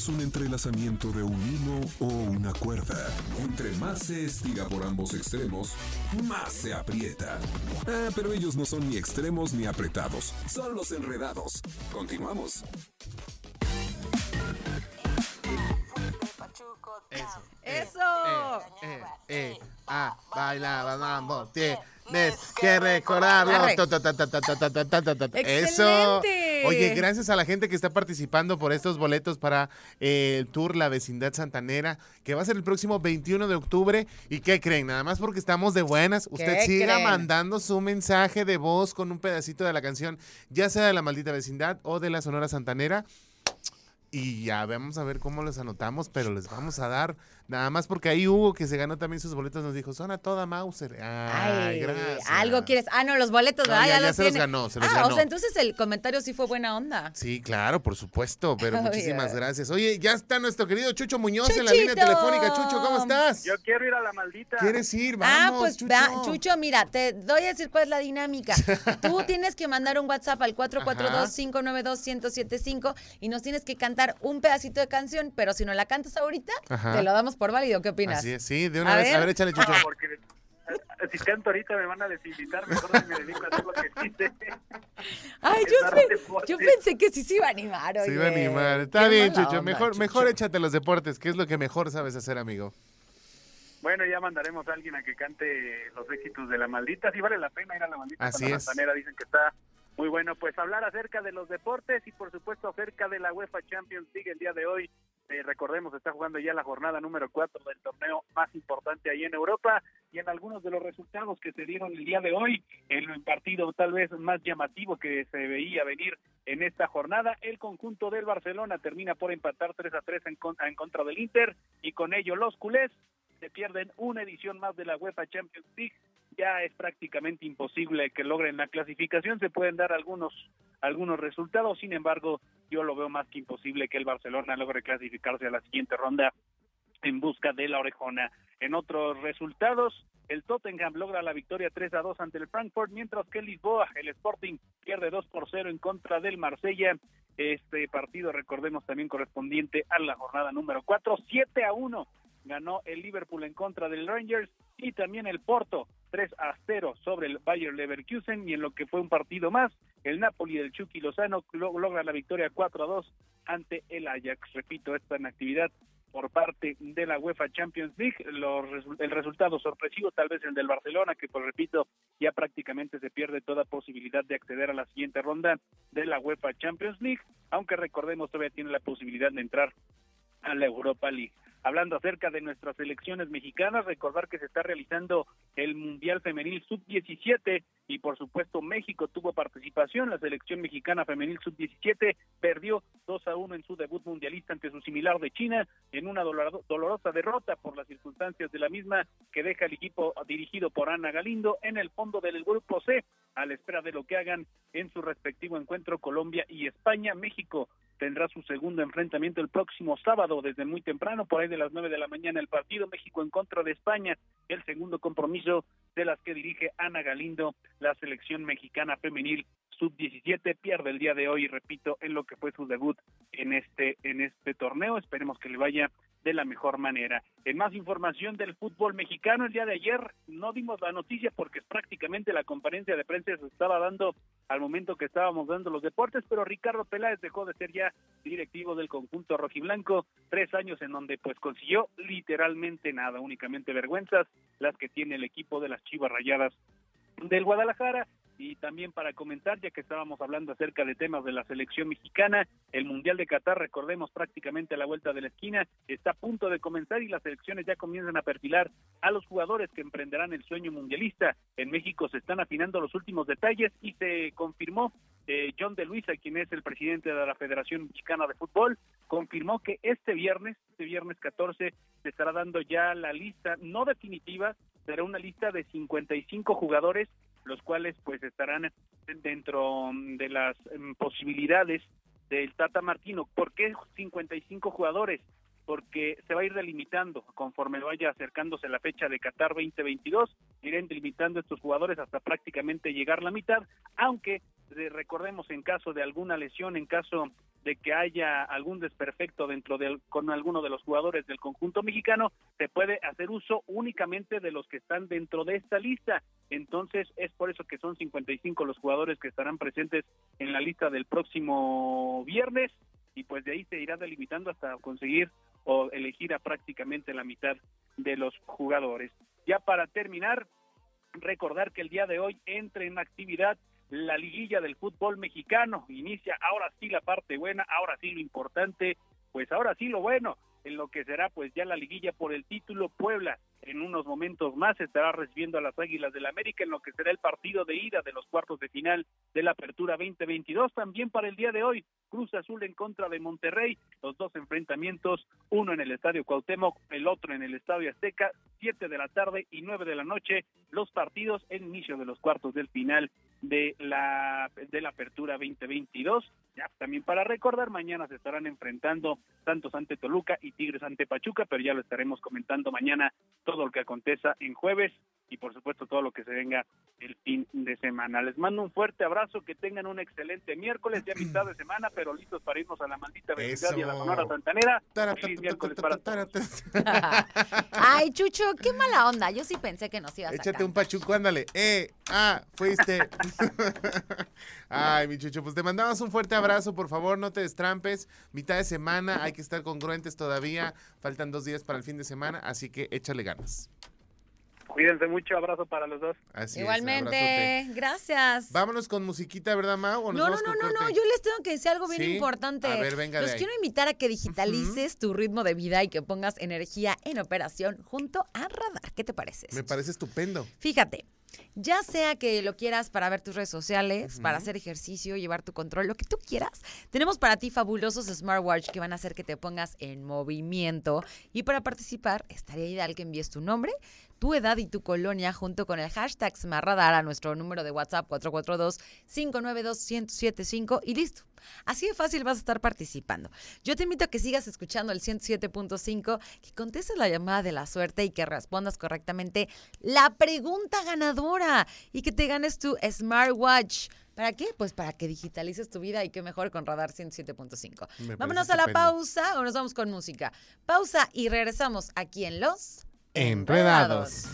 Es un entrelazamiento de un hilo o una cuerda. Entre más se estira por ambos extremos, más se aprieta. Ah, pero ellos no son ni extremos ni apretados, son los enredados. Continuamos. Pachuco, Eso. Eso. Eh, eh, ah, bailaba mambo. Tienes que recordarlo. Eso. Oye, gracias a la gente que está participando por estos boletos para eh, el tour La Vecindad Santanera, que va a ser el próximo 21 de octubre. ¿Y qué creen? Nada más porque estamos de buenas. Usted siga creen? mandando su mensaje de voz con un pedacito de la canción, ya sea de La Maldita Vecindad o de La Sonora Santanera. Y ya vamos a ver cómo los anotamos, pero les vamos a dar nada más porque ahí Hugo, que se ganó también sus boletos, nos dijo, son a toda Mauser. Ay, Ay, gracias. algo quieres. Ah, no, los boletos, No, ya- ya los se los ganó, se los ah, ganó. o sea, entonces el comentario sí fue buena onda. Sí, claro, por supuesto, pero muchísimas gracias. Oye, ya está nuestro querido Chucho Muñoz en la línea telefónica. Chucho, ¿cómo estás? Yo quiero ir a la maldita. ¿Quieres ir? ah, Vamos, pues Chucho. va, Chucho, mira, te doy a decir cuál es la dinámica. Tú tienes que mandar un WhatsApp al 442-592-1075 y nos tienes que cantar un pedacito de canción, pero si no la cantas ahorita, Ajá. te lo damos por válido. ¿Qué opinas? Así es, sí, de una A vez. ver. A ver, échale, Chucho. No, porque si canto ahorita me van a desinvitar. Mejor me dedico a hacer lo que hice. Ay, yo, pe- pensé que sí se iba a animar. Se iba a oye. animar. Está Qué bien, Chucho. onda, Mejor, Chucho. mejor échate los deportes, que es lo que mejor sabes hacer, amigo. Bueno, ya mandaremos a alguien a que cante los éxitos de la maldita. Sí vale la pena ir a la maldita. Así la es. Santanera. Dicen que está muy bueno. Pues hablar acerca de los deportes y por supuesto acerca de la UEFA Champions League el día de hoy. Eh, recordemos, está jugando ya la jornada número 4 del torneo más importante ahí en Europa y en algunos de los resultados que se dieron el día de hoy, el partido tal vez más llamativo que se veía venir en esta jornada, el conjunto del Barcelona termina por empatar 3 a 3 en, con- en contra del Inter y con ello los culés se pierden una edición más de la UEFA Champions League. Ya es prácticamente imposible que logren la clasificación. Se pueden dar algunos algunos resultados, sin embargo, yo lo veo más que imposible que el Barcelona logre clasificarse a la siguiente ronda en busca de la orejona. En otros resultados, el Tottenham logra la victoria 3 a 2 ante el Frankfurt, mientras que Lisboa, el Sporting, pierde 2 por 0 en contra del Marsella. Este partido, recordemos, también correspondiente a la jornada número 4, 7 a 1 ganó el Liverpool en contra del Rangers y también el Porto 3 a 0 sobre el Bayer Leverkusen y en lo que fue un partido más, el Napoli del Chucky Lozano lo- logra la victoria 4 a 2 ante el Ajax. Repito, esta en actividad por parte de la UEFA Champions League. Los el resultado sorpresivo, tal vez el del Barcelona, que pues repito, ya prácticamente se pierde toda posibilidad de acceder a la siguiente ronda de la UEFA Champions League, aunque recordemos todavía tiene la posibilidad de entrar a la Europa League. Hablando acerca de nuestras selecciones mexicanas, recordar que se está realizando el Mundial Femenil Sub-17 y por supuesto México tuvo participación. La selección mexicana femenil Sub-17 perdió 2 a 1 en su debut mundialista ante su similar de China en una dolor- dolorosa derrota por las circunstancias de la misma que deja el equipo dirigido por Ana Galindo en el fondo del grupo C a la espera de lo que hagan en su respectivo encuentro Colombia y España. México tendrá su segundo enfrentamiento el próximo sábado desde muy temprano, por ahí de las nueve de la mañana el partido México en contra de España, el segundo compromiso de las que dirige Ana Galindo, la selección mexicana femenil sub-17 pierde el día de hoy, repito, en lo que fue su debut en este en este torneo. Esperemos que le vaya de la mejor manera. En más información del fútbol mexicano, el día de ayer no dimos la noticia porque prácticamente la conferencia de prensa se estaba dando al momento que estábamos dando los deportes, pero Ricardo Peláez dejó de ser ya directivo del conjunto rojiblanco, tres años en donde pues consiguió literalmente nada, únicamente vergüenzas las que tiene el equipo de las Chivas Rayadas del Guadalajara y también para comentar, ya que estábamos hablando acerca de temas de la selección mexicana, el Mundial de Qatar, recordemos prácticamente a la vuelta de la esquina, está a punto de comenzar y las selecciones ya comienzan a perfilar a los jugadores que emprenderán el sueño mundialista. En México se están afinando los últimos detalles y se confirmó eh, John de Luisa, quien es el presidente de la Federación Mexicana de Fútbol, confirmó que este viernes, este viernes 14, se estará dando ya la lista, no definitiva, será una lista de 55 jugadores los cuales pues estarán dentro de las em, posibilidades del Tata Martino. ¿Por qué 55 jugadores? Porque se va a ir delimitando conforme vaya acercándose la fecha de Qatar 2022, irán delimitando estos jugadores hasta prácticamente llegar la mitad, aunque eh, recordemos en caso de alguna lesión, en caso de que haya algún desperfecto dentro del con alguno de los jugadores del conjunto mexicano, se puede hacer uso únicamente de los que están dentro de esta lista. Entonces, es por eso que son 55 los jugadores que estarán presentes en la lista del próximo viernes y pues de ahí se irá delimitando hasta conseguir o elegir a prácticamente la mitad de los jugadores. Ya para terminar, recordar que el día de hoy entra en actividad la liguilla del fútbol mexicano. Inicia ahora sí la parte buena, ahora sí lo importante, pues ahora sí lo bueno, en lo que será pues ya la liguilla por el título Puebla. En unos momentos más estará recibiendo a las Águilas del América en lo que será el partido de ida de los cuartos de final de la Apertura 2022. También para el día de hoy, Cruz Azul en contra de Monterrey, los dos enfrentamientos, uno en el Estadio Cuauhtémoc, el otro en el Estadio Azteca, siete de la tarde y nueve de la noche, los partidos en inicio de los cuartos del final de la de la Apertura 2022. Ya también para recordar, mañana se estarán enfrentando Santos ante Toluca y Tigres ante Pachuca, pero ya lo estaremos comentando mañana todo lo que aconteza en jueves y por supuesto todo lo que se venga el fin de semana. Les mando un fuerte abrazo, que tengan un excelente miércoles, ya mitad de semana, pero listos para irnos a la maldita vecindad y a la. Sonora Santanera. Feliz miércoles para todos. Ay, Chucho, qué mala onda. Yo sí pensé que nos ibas a Échate un pachuco, ándale. Eh, ah, fuiste. Ay, mi chucho, pues te mandamos un fuerte abrazo, por favor, no te destrampes. Mitad de semana, hay que estar congruentes todavía. Faltan dos días para el fin de semana, así que échale ganas. Cuídense mucho, abrazo para los dos. Así es, Igualmente, gracias. Vámonos con musiquita, ¿verdad, Mau? ¿O nos No, no, vamos no, con no, no, yo les tengo que decir algo bien ¿Sí? importante. A ver, venga de Los ahí. quiero invitar a que digitalices tu ritmo de vida y que pongas energía en operación junto a Radar. ¿Qué te parece? Me parece estupendo. Fíjate, ya sea que lo quieras para ver tus redes sociales, para hacer ejercicio, llevar tu control, lo que tú quieras, tenemos para ti fabulosos smartwatch que van a hacer que te pongas en movimiento. Y para participar, estaría ideal que envíes tu nombre, tu edad y tu colonia junto con el hashtag Smartradar a nuestro número de WhatsApp 442-592-1075 y listo. Así de fácil vas a estar participando. Yo te invito a que sigas escuchando el 107.5, que contestes la llamada de la suerte y que respondas correctamente la pregunta ganadora y que te ganes tu smartwatch ¿Para qué? Pues para que digitalices tu vida y qué mejor con Radar 107.5. Me Vámonos a la estupendo. pausa o nos vamos con música. Pausa y regresamos aquí en Los Enredados.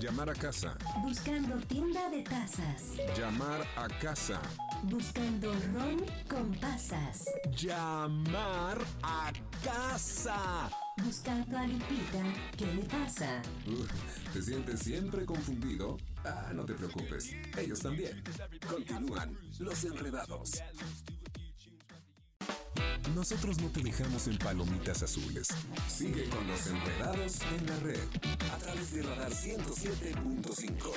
Llamar a casa. Buscando tienda de tazas. Llamar a casa. Buscando ron con pasas. Llamar a casa. Buscando a Lupita. ¿Qué le pasa? Uf, ¿Te sientes siempre confundido? Ah, no te preocupes. Ellos también. Continúan los enredados. Nosotros no te dejamos en palomitas azules. Sigue con los enredados en la red a través de Radar 107.5.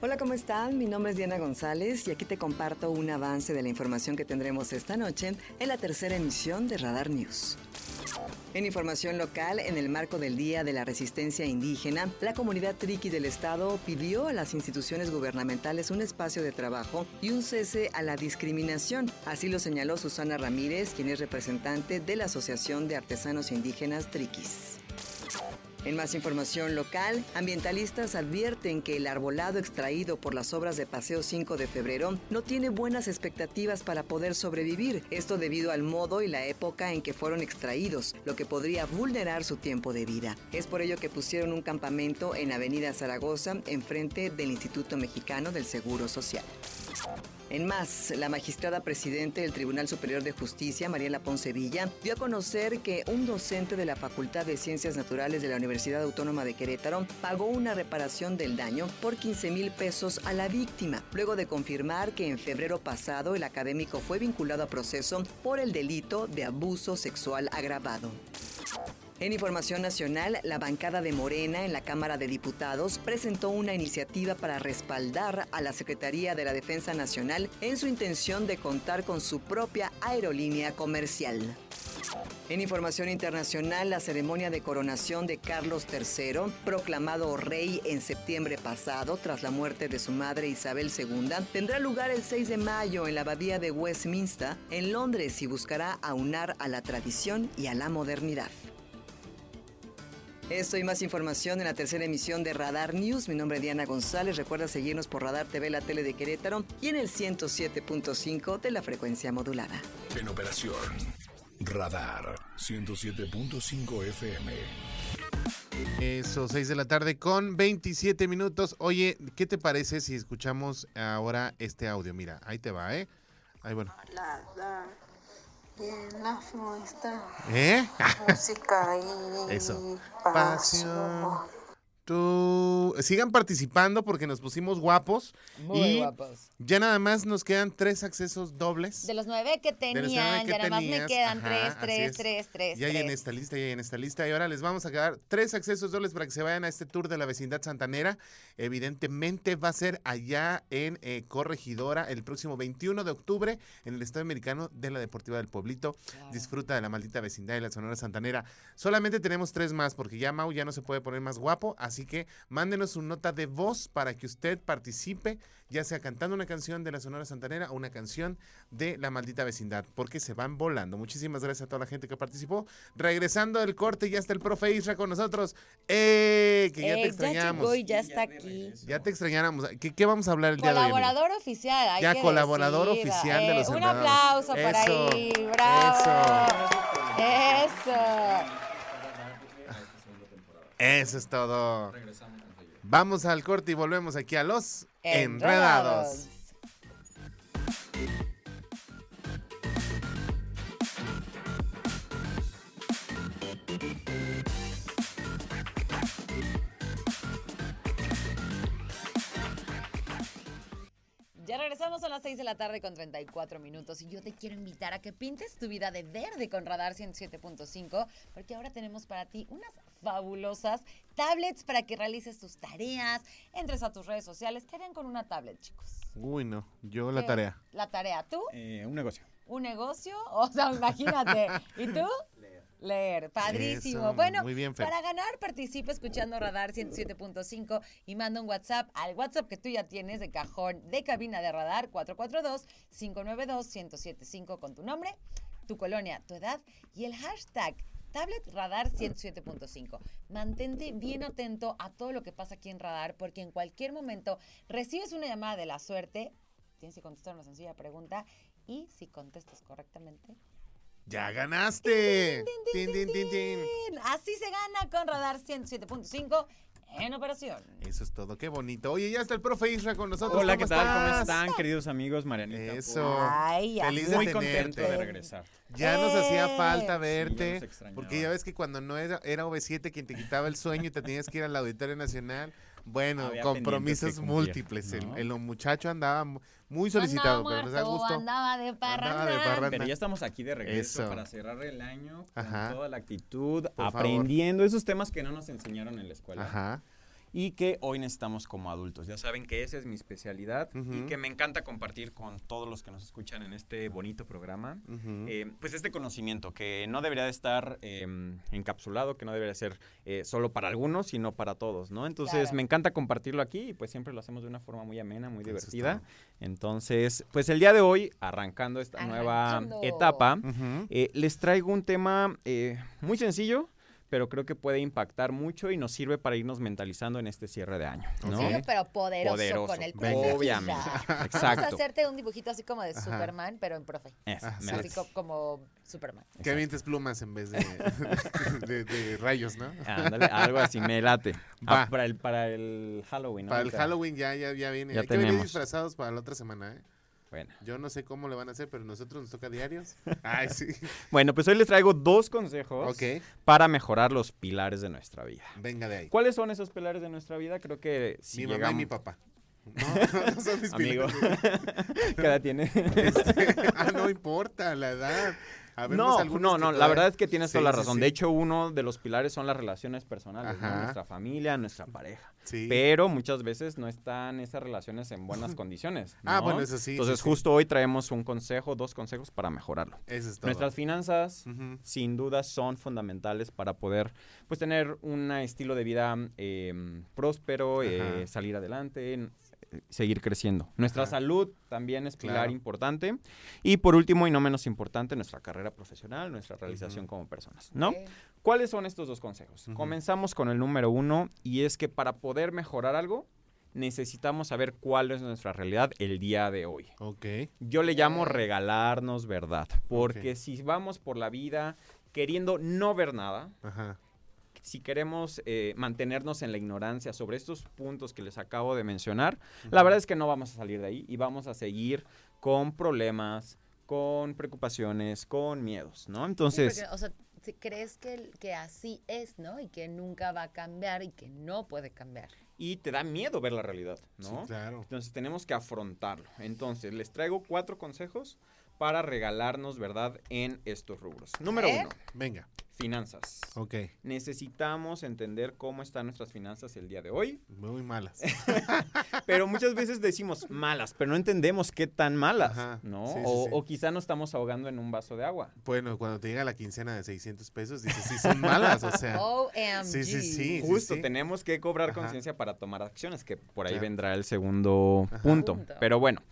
Hola, ¿cómo están? Mi nombre es Diana González y aquí te comparto un avance de la información que tendremos esta noche en la tercera emisión de Radar News. En información local, en el marco del Día de la Resistencia Indígena, la comunidad triqui del Estado pidió a las instituciones gubernamentales un espacio de trabajo y un cese a la discriminación. Así lo señaló Susana Ramírez, quien es representante de la Asociación de Artesanos Indígenas Triquis. En más información local, ambientalistas advierten que el arbolado extraído por las obras de Paseo 5 de febrero no tiene buenas expectativas para poder sobrevivir, esto debido al modo y la época en que fueron extraídos, lo que podría vulnerar su tiempo de vida. Es por ello que pusieron un campamento en Avenida Zaragoza, enfrente del Instituto Mexicano del Seguro Social. En más, la magistrada presidente del Tribunal Superior de Justicia, Mariela Poncevilla, dio a conocer que un docente de la Facultad de Ciencias Naturales de la Universidad Autónoma de Querétaro pagó una reparación del daño por 15 mil pesos a la víctima, luego de confirmar que en febrero pasado el académico fue vinculado a proceso por el delito de abuso sexual agravado. En información nacional, la bancada de Morena en la Cámara de Diputados presentó una iniciativa para respaldar a la Secretaría de la Defensa Nacional en su intención de contar con su propia aerolínea comercial. En información internacional, la ceremonia de coronación de Carlos III, proclamado rey en septiembre pasado tras la muerte de su madre Isabel II, tendrá lugar el 6 de mayo en la abadía de Westminster, en Londres, y buscará aunar a la tradición y a la modernidad. Esto y más información en la tercera emisión de Radar News. Mi nombre es Diana González. Recuerda seguirnos por Radar TV, la tele de Querétaro y en el 107.5 de la frecuencia modulada. En operación Radar 107.5 FM. Eso, 6 de la tarde con 27 minutos. Oye, ¿qué te parece si escuchamos ahora este audio? Mira, ahí te va, ¿eh? Ahí, bueno. Y en la fiesta, ¿Eh? música y Eso. pasión. Pasión. Tú... Sigan participando porque nos pusimos guapos. Muy y guapos. Ya nada más nos quedan tres accesos dobles. De los nueve que tenían, nueve que ya nada más me quedan ajá, tres, tres, es. tres, tres, Ya hay en esta lista, ya hay en esta lista. Y ahora les vamos a quedar tres accesos dobles para que se vayan a este tour de la vecindad santanera. Evidentemente va a ser allá en eh, Corregidora el próximo 21 de octubre en el Estadio Americano de la Deportiva del Pueblito. Disfruta de la maldita vecindad de la Sonora Santanera. Solamente tenemos tres más porque ya Mau ya no se puede poner más guapo. Así que mándenos su nota de voz para que usted participe, ya sea cantando una canción de la Sonora Santanera o una canción de la maldita vecindad, porque se van volando. Muchísimas gracias a toda la gente que participó. Regresando del corte, ya está el profe Isra con nosotros. ¡Eh! Que ya Eh, te extrañamos. llegó y ya está aquí. Ya te extrañamos. ¿Qué, qué vamos a hablar el día de hoy? Colaborador oficial. hay Ya que colaborador decir. oficial de Eh, los Un aplauso para ahí. ¡Bravo! Eso. Eso es todo. Vamos al corte y volvemos aquí a los Enredados. Enredados. Regresamos a las 6 de la tarde con 34 minutos y yo te quiero invitar a que pintes tu vida de verde con Radar 107.5 porque ahora tenemos para ti unas fabulosas tablets para que realices tus tareas, entres a tus redes sociales. ¿Qué harían con una tablet, chicos? Uy, no. Yo la ¿Qué? tarea. La tarea. ¿Tú? Eh, un negocio. ¿Un negocio? O sea, imagínate. ¿Y tú? Leer. Padrísimo. Eso, bueno, muy bien, Fer. para ganar, participa escuchando Radar 107.5 y manda un WhatsApp al WhatsApp que tú ya tienes de cajón de cabina de Radar 442-592-1075 con tu nombre, tu colonia, tu edad y el hashtag Tablet Radar 107.5. Mantente bien atento a todo lo que pasa aquí en Radar, porque en cualquier momento recibes una llamada de la suerte, tienes que contestar una sencilla pregunta, y si contestas correctamente, ¡Ya ganaste! Tin, tin, tin, tin. ¡Bien! así se gana con Radar 107.5 en operación. Eso es todo, qué bonito. Oye, ya está el profe Isra con nosotros. Hola, ¿cómo ¿qué tal? ¿Cómo están, queridos amigos? Marianita. Eso. Ay, ya Feliz de Muy tenerte. contento de regresar. Ya nos hacía ¡Eh! falta Sí, verte. ya porque ya ves que cuando no era, era OV7 quien te quitaba el sueño y te tenías que ir al Auditorio Nacional. Bueno, Había compromisos múltiples. El- ¿no? El, muchacho andaba mu- muy solicitado, andaba pero nos da muerto, gusto. Andaba de. Andaba de parranda. Pero ya estamos aquí de regreso Eso. para cerrar el año con Ajá. toda la actitud, Por favor. aprendiendo esos temas que no nos enseñaron en la escuela. Ajá. Y que hoy necesitamos como adultos. Ya saben que esa es mi especialidad y que me encanta compartir con todos los que nos escuchan en este bonito programa. Eh, pues este conocimiento que no debería de estar eh, encapsulado, que no debería ser eh, solo para algunos, sino para todos, ¿no? Entonces Claro. me encanta compartirlo aquí y pues siempre lo hacemos de una forma muy amena, muy divertida. Entonces, pues el día de hoy, arrancando esta nueva etapa, eh, les traigo un tema eh, muy sencillo, pero creo que puede impactar mucho y nos sirve para irnos mentalizando en este cierre de año, ¿no? Sencillo, pero poderoso, Poderoso, con el profe. Obviamente, Isra. Vamos a exacto. hacerte un dibujito así como de Ajá. Superman, pero en profe. Eso, Ah, sí. Así co- como Superman. Que avientes plumas en vez de, de- de rayos, ¿no? Ándale, algo así, me late. Va. Ah, para, el, para el Halloween, ¿no? Para el. Halloween ya, ya, ya viene. Ya Hay que venir tenemos. disfrazados para la otra semana, ¿eh? Bueno. Yo no sé cómo le van a hacer, pero nosotros nos toca diarios. Ay, sí. Bueno, pues hoy les traigo dos consejos para mejorar los pilares de nuestra vida. venga de ahí. ¿Cuáles son esos pilares de nuestra vida? Creo que si mi mamá y mi papá. No, no son mis Amigo, pilares. ¿qué edad tiene? Este, ah, no importa la edad. No, no, no, la verdad es que tienes Sí, toda la razón. sí. De hecho, uno de los pilares son las relaciones personales, nuestra familia, nuestra pareja. Pero muchas veces no están esas relaciones en buenas condiciones. Ah, ¿no? bueno, eso sí, Entonces, justo hoy traemos un consejo, dos consejos para mejorarlo. Eso es todo. Nuestras finanzas, sin duda, son fundamentales para poder pues, tener un estilo de vida eh, próspero, eh, salir adelante, seguir creciendo. Nuestra Ajá. salud también es pilar Claro. importante. Y por último, y no menos importante, nuestra carrera profesional, nuestra realización como personas, ¿no? ¿Cuáles son estos dos consejos? Comenzamos con el número uno y es que para poder mejorar algo, necesitamos saber cuál es nuestra realidad el día de hoy. Ok. Yo le llamo regalarnos verdad, porque si vamos por la vida queriendo no ver nada, Ajá. Si queremos eh, mantenernos en la ignorancia sobre estos puntos que les acabo de mencionar, la verdad es que no vamos a salir de ahí y vamos a seguir con problemas, con preocupaciones, con miedos, ¿no? Sí, Entonces, porque, o sea, si crees que, que así es, ¿no? Y que nunca va a cambiar y que no puede cambiar. y te da miedo ver la realidad, ¿no? Sí, claro. Entonces tenemos que afrontarlo. Entonces, les traigo cuatro consejos para regalarnos verdad en estos rubros. Número uno, Venga. finanzas. Ok. Necesitamos entender cómo están nuestras finanzas el día de hoy, Muy malas. pero muchas veces decimos malas, pero no entendemos qué tan malas, Ajá, ¿no? sí, o, sí. o quizá nos estamos ahogando en un vaso de agua. Bueno, cuando te llega la quincena de 600 pesos, dices, sí, son malas, o sea. OMG. Sí, sí, sí. Justo, sí. tenemos que cobrar conciencia para tomar acciones, que por ahí vendrá el segundo. Punto. Pero bueno,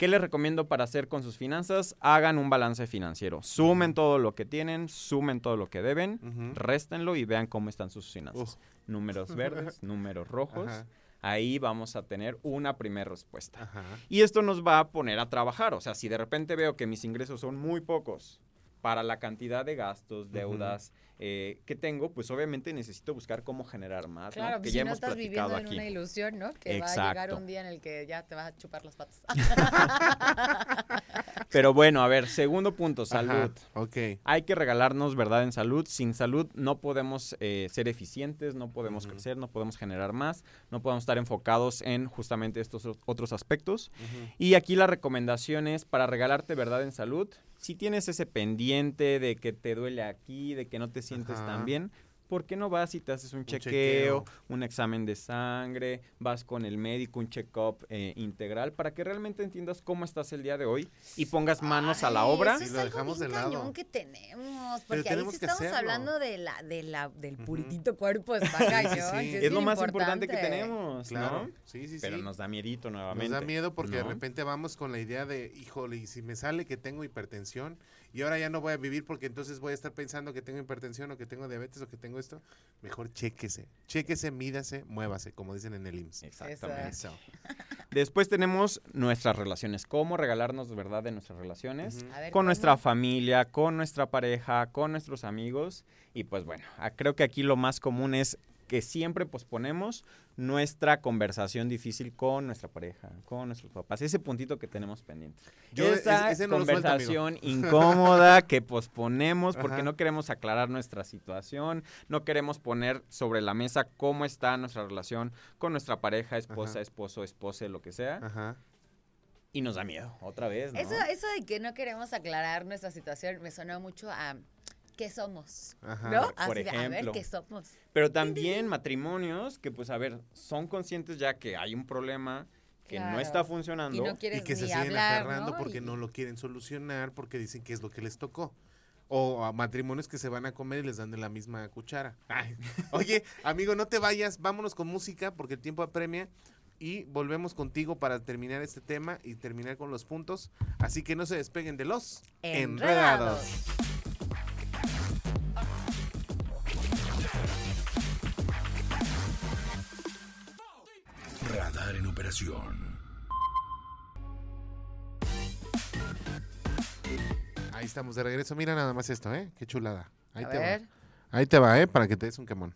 ¿qué les recomiendo para hacer con sus finanzas? Hagan un balance financiero. Sumen todo lo que tienen, sumen todo lo que deben, Ujú. réstenlo y vean cómo están sus finanzas. Números verdes, números rojos. Ajá. Ahí vamos a tener una primera respuesta. Ajá. Y esto nos va a poner a trabajar. O sea, si de repente veo que mis ingresos son muy pocos para la cantidad de gastos, deudas eh, que tengo, pues obviamente necesito buscar cómo generar más, ¿no? Claro, que pues ya si no hemos estás platicado viviendo en una ilusión, ¿no? Que va a llegar un día en el que ya te vas a chupar las patas. Pero bueno, a ver, segundo punto, salud. Ajá. Ok. Hay que regalarnos verdad en salud. Sin salud no podemos eh, ser eficientes, no podemos crecer, no podemos generar más, no podemos estar enfocados en justamente estos otros aspectos. Y aquí la recomendación es para regalarte verdad en salud. Si tienes ese pendiente de que te duele aquí, de que no te sientes Ajá. tan bien, ¿por qué no vas y te haces un chequeo, chequeo. un examen de sangre, vas con el médico, un check-up eh, integral, para que realmente entiendas cómo estás el día de hoy y pongas manos a la Ay, obra? eso es lo algo dejamos bien de lado. cañón que tenemos, Pero porque ahí tenemos sí estamos hacerlo. hablando de la, de la, del puritito cuerpo, está Sí, sí, cañón, sí. sí Es lo bien más importante que tenemos, Claro, ¿no? sí, sí, Pero nos da miedito nuevamente. Nos da miedo porque de ¿no? repente vamos con la idea de, híjole, y si me sale que tengo hipertensión y ahora ya no voy a vivir porque entonces voy a estar pensando que tengo hipertensión o que tengo diabetes o que tengo esto, mejor chéquese. Chéquese, mídase, muévase, como dicen en el IMSS. Exactamente. Eso. Después tenemos nuestras relaciones, cómo regalarnos verdad de nuestras relaciones, ver, con ¿cómo? nuestra familia, con nuestra pareja, con nuestros amigos. Y pues bueno, creo que aquí lo más común es que siempre posponemos nuestra conversación difícil con nuestra pareja, con nuestros papás, ese puntito que tenemos pendiente. Yo e- Esa ese no conversación incómoda que posponemos porque Ajá. no queremos aclarar nuestra situación, no queremos poner sobre la mesa cómo está nuestra relación con nuestra pareja, esposa, Ajá. esposo, esposa, lo que sea. Ajá. Y nos da miedo, otra vez, ¿no? Eso, eso de que no queremos aclarar nuestra situación me sonó mucho a qué somos, Ajá. ¿no? Por- Así de, a ver ejemplo. qué somos. Pero también matrimonios que, pues, a ver, son conscientes ya que hay un problema que no está funcionando. Y no quieres Y que se siguen hablar, aferrando ¿no? porque Y- no lo quieren solucionar porque dicen que es lo que les tocó. O a matrimonios que se van a comer y les dan de la misma cuchara. Ay. Oye, amigo, no te vayas, vámonos con música porque el tiempo apremia y volvemos contigo para terminar este tema y terminar con los puntos. Así que no se despeguen de los Enredados. Operación. Ahí estamos de regreso. Mira nada más esto, ¿eh? Qué chulada. Ahí A te ver. va. Ahí te va, ¿eh? Para que te des un quemón.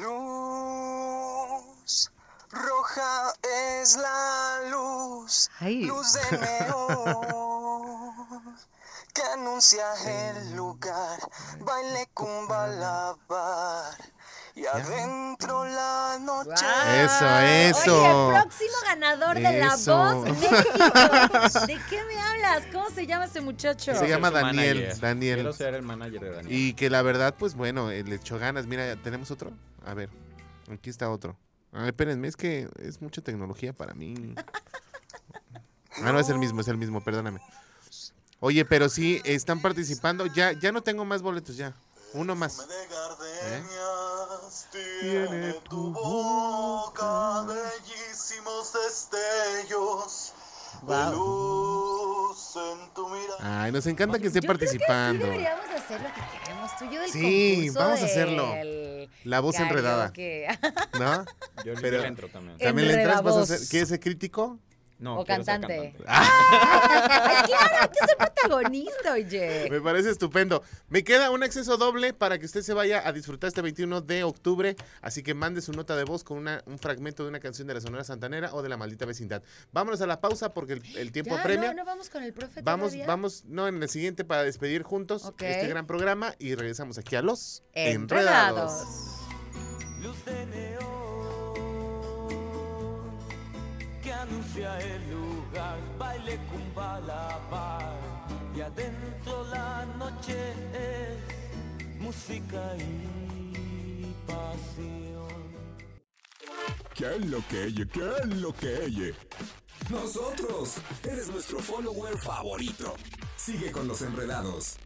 Luz roja es la luz, Ay. luz de neón que anuncia el lugar, baile cumbalabar y adentro la noche. Eso, eso. Oye, próximo ganador de la voz México. ¿De qué me hablas? ¿Cómo se llama ese muchacho? Se llama Daniel, manager. Daniel. Quiero ser el manager de Daniel. Y que la verdad, pues bueno, eh, le echó ganas. Mira, ¿tenemos otro? A ver, aquí está otro. Ay, espérenme, es que es mucha tecnología para mí. Ah, no, es el mismo, es el mismo, perdóname. Oye, pero sí, están participando. Ya, ya no tengo más boletos, ya. Uno más. ¿Eh? Tiene tu boca bellísimos destellos de luz en tu mirada. Ay, nos encanta que esté Yo creo que participando. sí deberíamos hacer lo que queremos. Tú y yo del Sí, concurso vamos a hacerlo. del La voz enredada. karaoke. ¿No? Yo le Pero- entro también. ¿También le entras? ¿Vas a Enredavoz. hacer? ¿Quieres ser crítico? No, o cantante. cantante. Ay, claro, hay que ser protagonista, oye. Me parece estupendo. Me queda un acceso doble para que usted se vaya a disfrutar este 21 de octubre. Así que mande su nota de voz con una- un fragmento de una canción de la Sonora Santanera o de la maldita vecindad. Vámonos a la pausa porque el, el tiempo Ya, apremia. no, no vamos con el profe Vamos, todavía? vamos, no, en el siguiente para despedir juntos Ok. este gran programa y regresamos aquí a los Enredados. Luz anuncia el lugar, baile cumbalabar y adentro la noche es música y pasión. ¿Qué es lo que ella? ¿Qué es lo que ella? Nosotros. Eres nuestro follower favorito. Sigue con los enredados.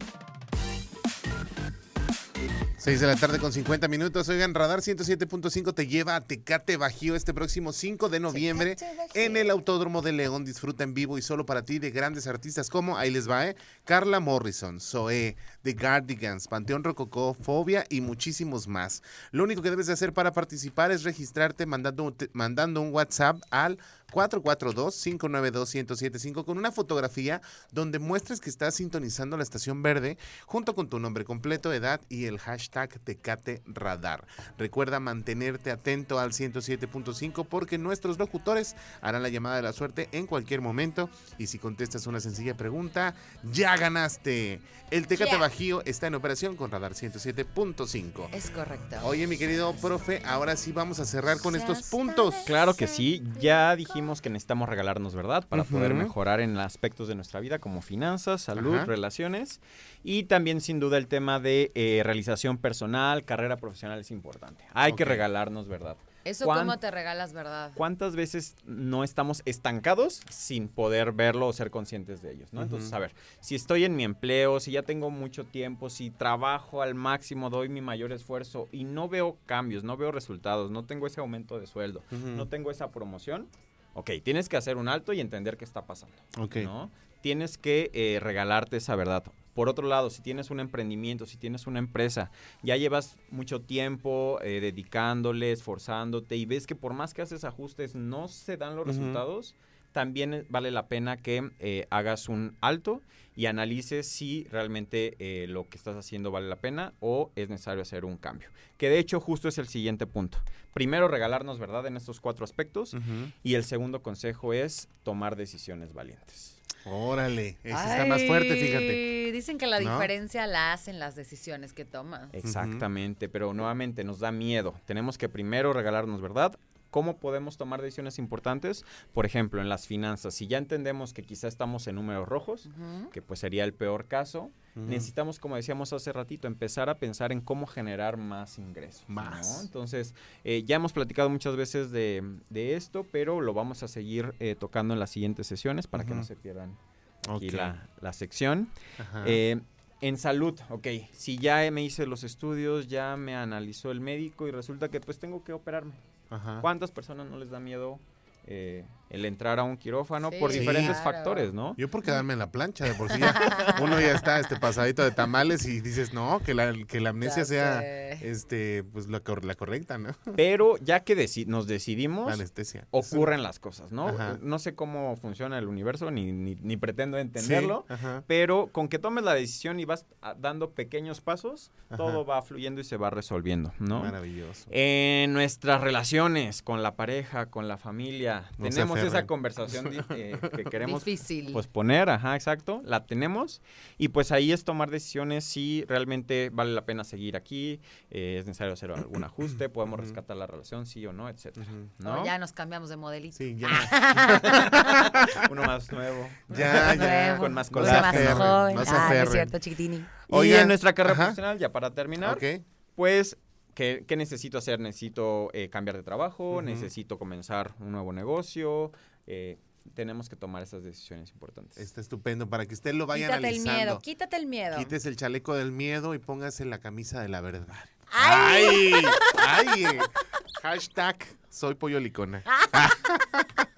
6 de la tarde con 50 minutos. Oigan, Radar 107.5 te lleva a Tecate Bajío este próximo 5 de noviembre en el Autódromo de León. Disfruta en vivo y solo para ti de grandes artistas como, ahí les va, ¿eh? Carla Morrison, Zoé, The Cardigans, Panteón Rococó, Fobia y muchísimos más. Lo único que debes de hacer para participar es registrarte mandando, mandando un WhatsApp al 442-592-1075 con una fotografía donde muestres que estás sintonizando la estación verde junto con tu nombre completo, edad y el hashtag Tecate Radar. Recuerda mantenerte atento al 107.5 porque nuestros locutores harán la llamada de la suerte en cualquier momento y si contestas una sencilla pregunta, ya ganaste. El Tecate Yeah. Bajío está en operación con Radar 107.5. Es correcto. Oye, mi querido profe, ahora sí vamos a cerrar con estos puntos. Claro que sí, ya dijimos que necesitamos regalarnos, ¿verdad? Para poder mejorar en aspectos de nuestra vida como finanzas, salud, Ajá. relaciones y también sin duda el tema de eh, realización personal, carrera profesional es importante. Hay que regalarnos, ¿verdad? Eso ¿Cuán- cómo te regalas, ¿verdad? ¿Cuántas veces no estamos estancados sin poder verlo o ser conscientes de ellos? ¿no? Entonces, a ver, si estoy en mi empleo, si ya tengo mucho tiempo, si trabajo al máximo, doy mi mayor esfuerzo y no veo cambios, no veo resultados, no tengo ese aumento de sueldo, no tengo esa promoción, ok, tienes que hacer un alto y entender qué está pasando. Ok. ¿no? Tienes que eh, regalarte esa verdad. Por otro lado, si tienes un emprendimiento, si tienes una empresa, ya llevas mucho tiempo eh, dedicándole, esforzándote y ves que por más que haces ajustes no se dan los resultados, también vale la pena que eh, hagas un alto y analices si realmente eh, lo que estás haciendo vale la pena o es necesario hacer un cambio. Que de hecho justo es el siguiente punto. Primero, regalarnos verdad en estos cuatro aspectos y el segundo consejo es tomar decisiones valientes. Órale, está más fuerte, fíjate. Dicen que la ¿No? diferencia la hacen las decisiones que tomas. Exactamente, pero nuevamente nos da miedo. Tenemos que primero regalarnos verdad. ¿Cómo podemos tomar decisiones importantes? Por ejemplo, en las finanzas. Si ya entendemos que quizá estamos en números rojos, que pues sería el peor caso, necesitamos, como decíamos hace ratito, empezar a pensar en cómo generar más ingresos. ¿no? Más. Entonces, eh, ya hemos platicado muchas veces de, de esto, pero lo vamos a seguir eh, tocando en las siguientes sesiones para que no se pierdan aquí la, la sección. Ajá. Eh, en salud, ok, si ya me hice los estudios, ya me analizó el médico y resulta que pues tengo que operarme. Ajá. ¿Cuántas personas no les da miedo eh, el entrar a un quirófano Sí, por diferentes claro. factores, no? Yo por quedarme en la plancha, de por sí ya, uno ya está este pasadito de tamales y dices, no, que la, que la amnesia Ya sea sé. este, pues la, la correcta, ¿no? Pero ya que deci- nos decidimos, La anestesia. ocurren las cosas, ¿no? Ajá. No sé cómo funciona el universo, ni, ni, ni pretendo entenderlo, Sí, pero con que tomes la decisión y vas ah, dando pequeños pasos, Ajá. todo va fluyendo y se va resolviendo, ¿no? Maravilloso. En nuestras relaciones con la pareja, con la familia, No se tenemos esa conversación eh, que queremos Difícil. pues poner, ajá, exacto, la tenemos y pues ahí es tomar decisiones si realmente vale la pena seguir aquí, eh, es necesario hacer algún ajuste, podemos rescatar la relación, sí o no, etcétera, ¿no? O ya nos cambiamos de modelito. Sí, ya. Uno más nuevo, Ya, ya. Nuevo, con más uno más joven. se ah, es cierto, chiquitini. Y Oigan, en nuestra carrera ajá. profesional, ya para terminar, pues, ¿qué, qué necesito hacer? Necesito eh, cambiar de trabajo, necesito comenzar un nuevo negocio. eh, tenemos que tomar esas decisiones importantes. Está estupendo para que usted lo vaya Quítate el analizando. miedo, quítate el miedo. Quites el chaleco del miedo y póngase la camisa de la verdad. ¡Ay! ¡Ay! ¡Ay! Hashtag soy pollo licona.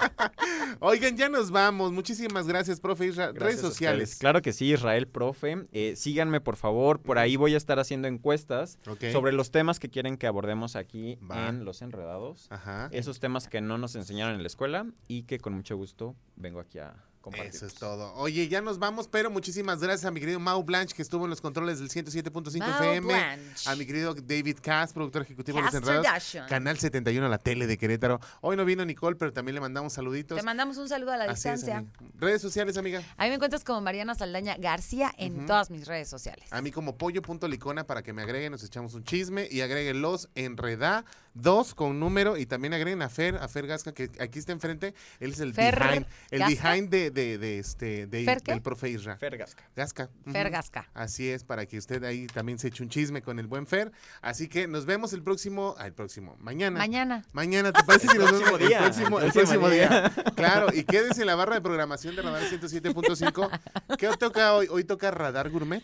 Oigan, ya nos vamos. Muchísimas gracias, profe Isra. Gracias Redes sociales. Claro que sí, Israel, profe. Eh, síganme, por favor. Por ahí voy a estar haciendo encuestas sobre los temas que quieren que abordemos aquí Va. en Los Enredados. Ajá. Esos temas que no nos enseñaron en la escuela y que con mucho gusto vengo aquí a Eso es todo. Oye, ya nos vamos, pero muchísimas gracias a mi querido Mau Blanche, que estuvo en los controles del 107.5 Mau FM. Blanche. A mi querido David Cass, productor ejecutivo de Enredados. Canal 71, la tele de Querétaro. Hoy no vino Nicole, pero también le mandamos saluditos. Te mandamos un saludo a la Así distancia. Redes sociales, amiga. a mí me encuentras como Mariana Saldaña García en todas mis redes sociales. A mí como pollo.licona para que me agreguen, nos echamos un chisme y agreguen los enreda dos con número y también agreguen a Fer, a Fer Gasca, que aquí está enfrente. Él es el Fer behind, el Gasca. behind de, de, de este de, del profe Isra. Fer Gasca. Gasca. Fer. Gasca. Así es, para que usted ahí también se eche un chisme con el buen Fer. Así que nos vemos el próximo, ah, el próximo, mañana. Mañana. Mañana, ¿te parece que nos vemos día, el próximo, el el próximo día. Claro, y quédese en la barra de programación de Radar 107.5. ¿Qué toca hoy? Hoy toca Radar Gourmet.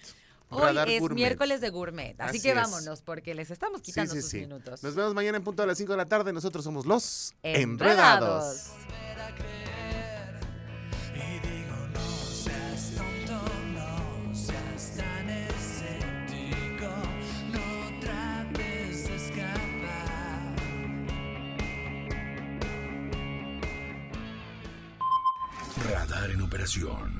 Hoy Radar es Gourmet. miércoles de gourmet, así, Así que es. vámonos porque les estamos Sí, quitando sí, sus sí. minutos. Nos vemos mañana en punto a las 5 de la tarde. Nosotros somos los Enredados. Enredados. Radar en operación.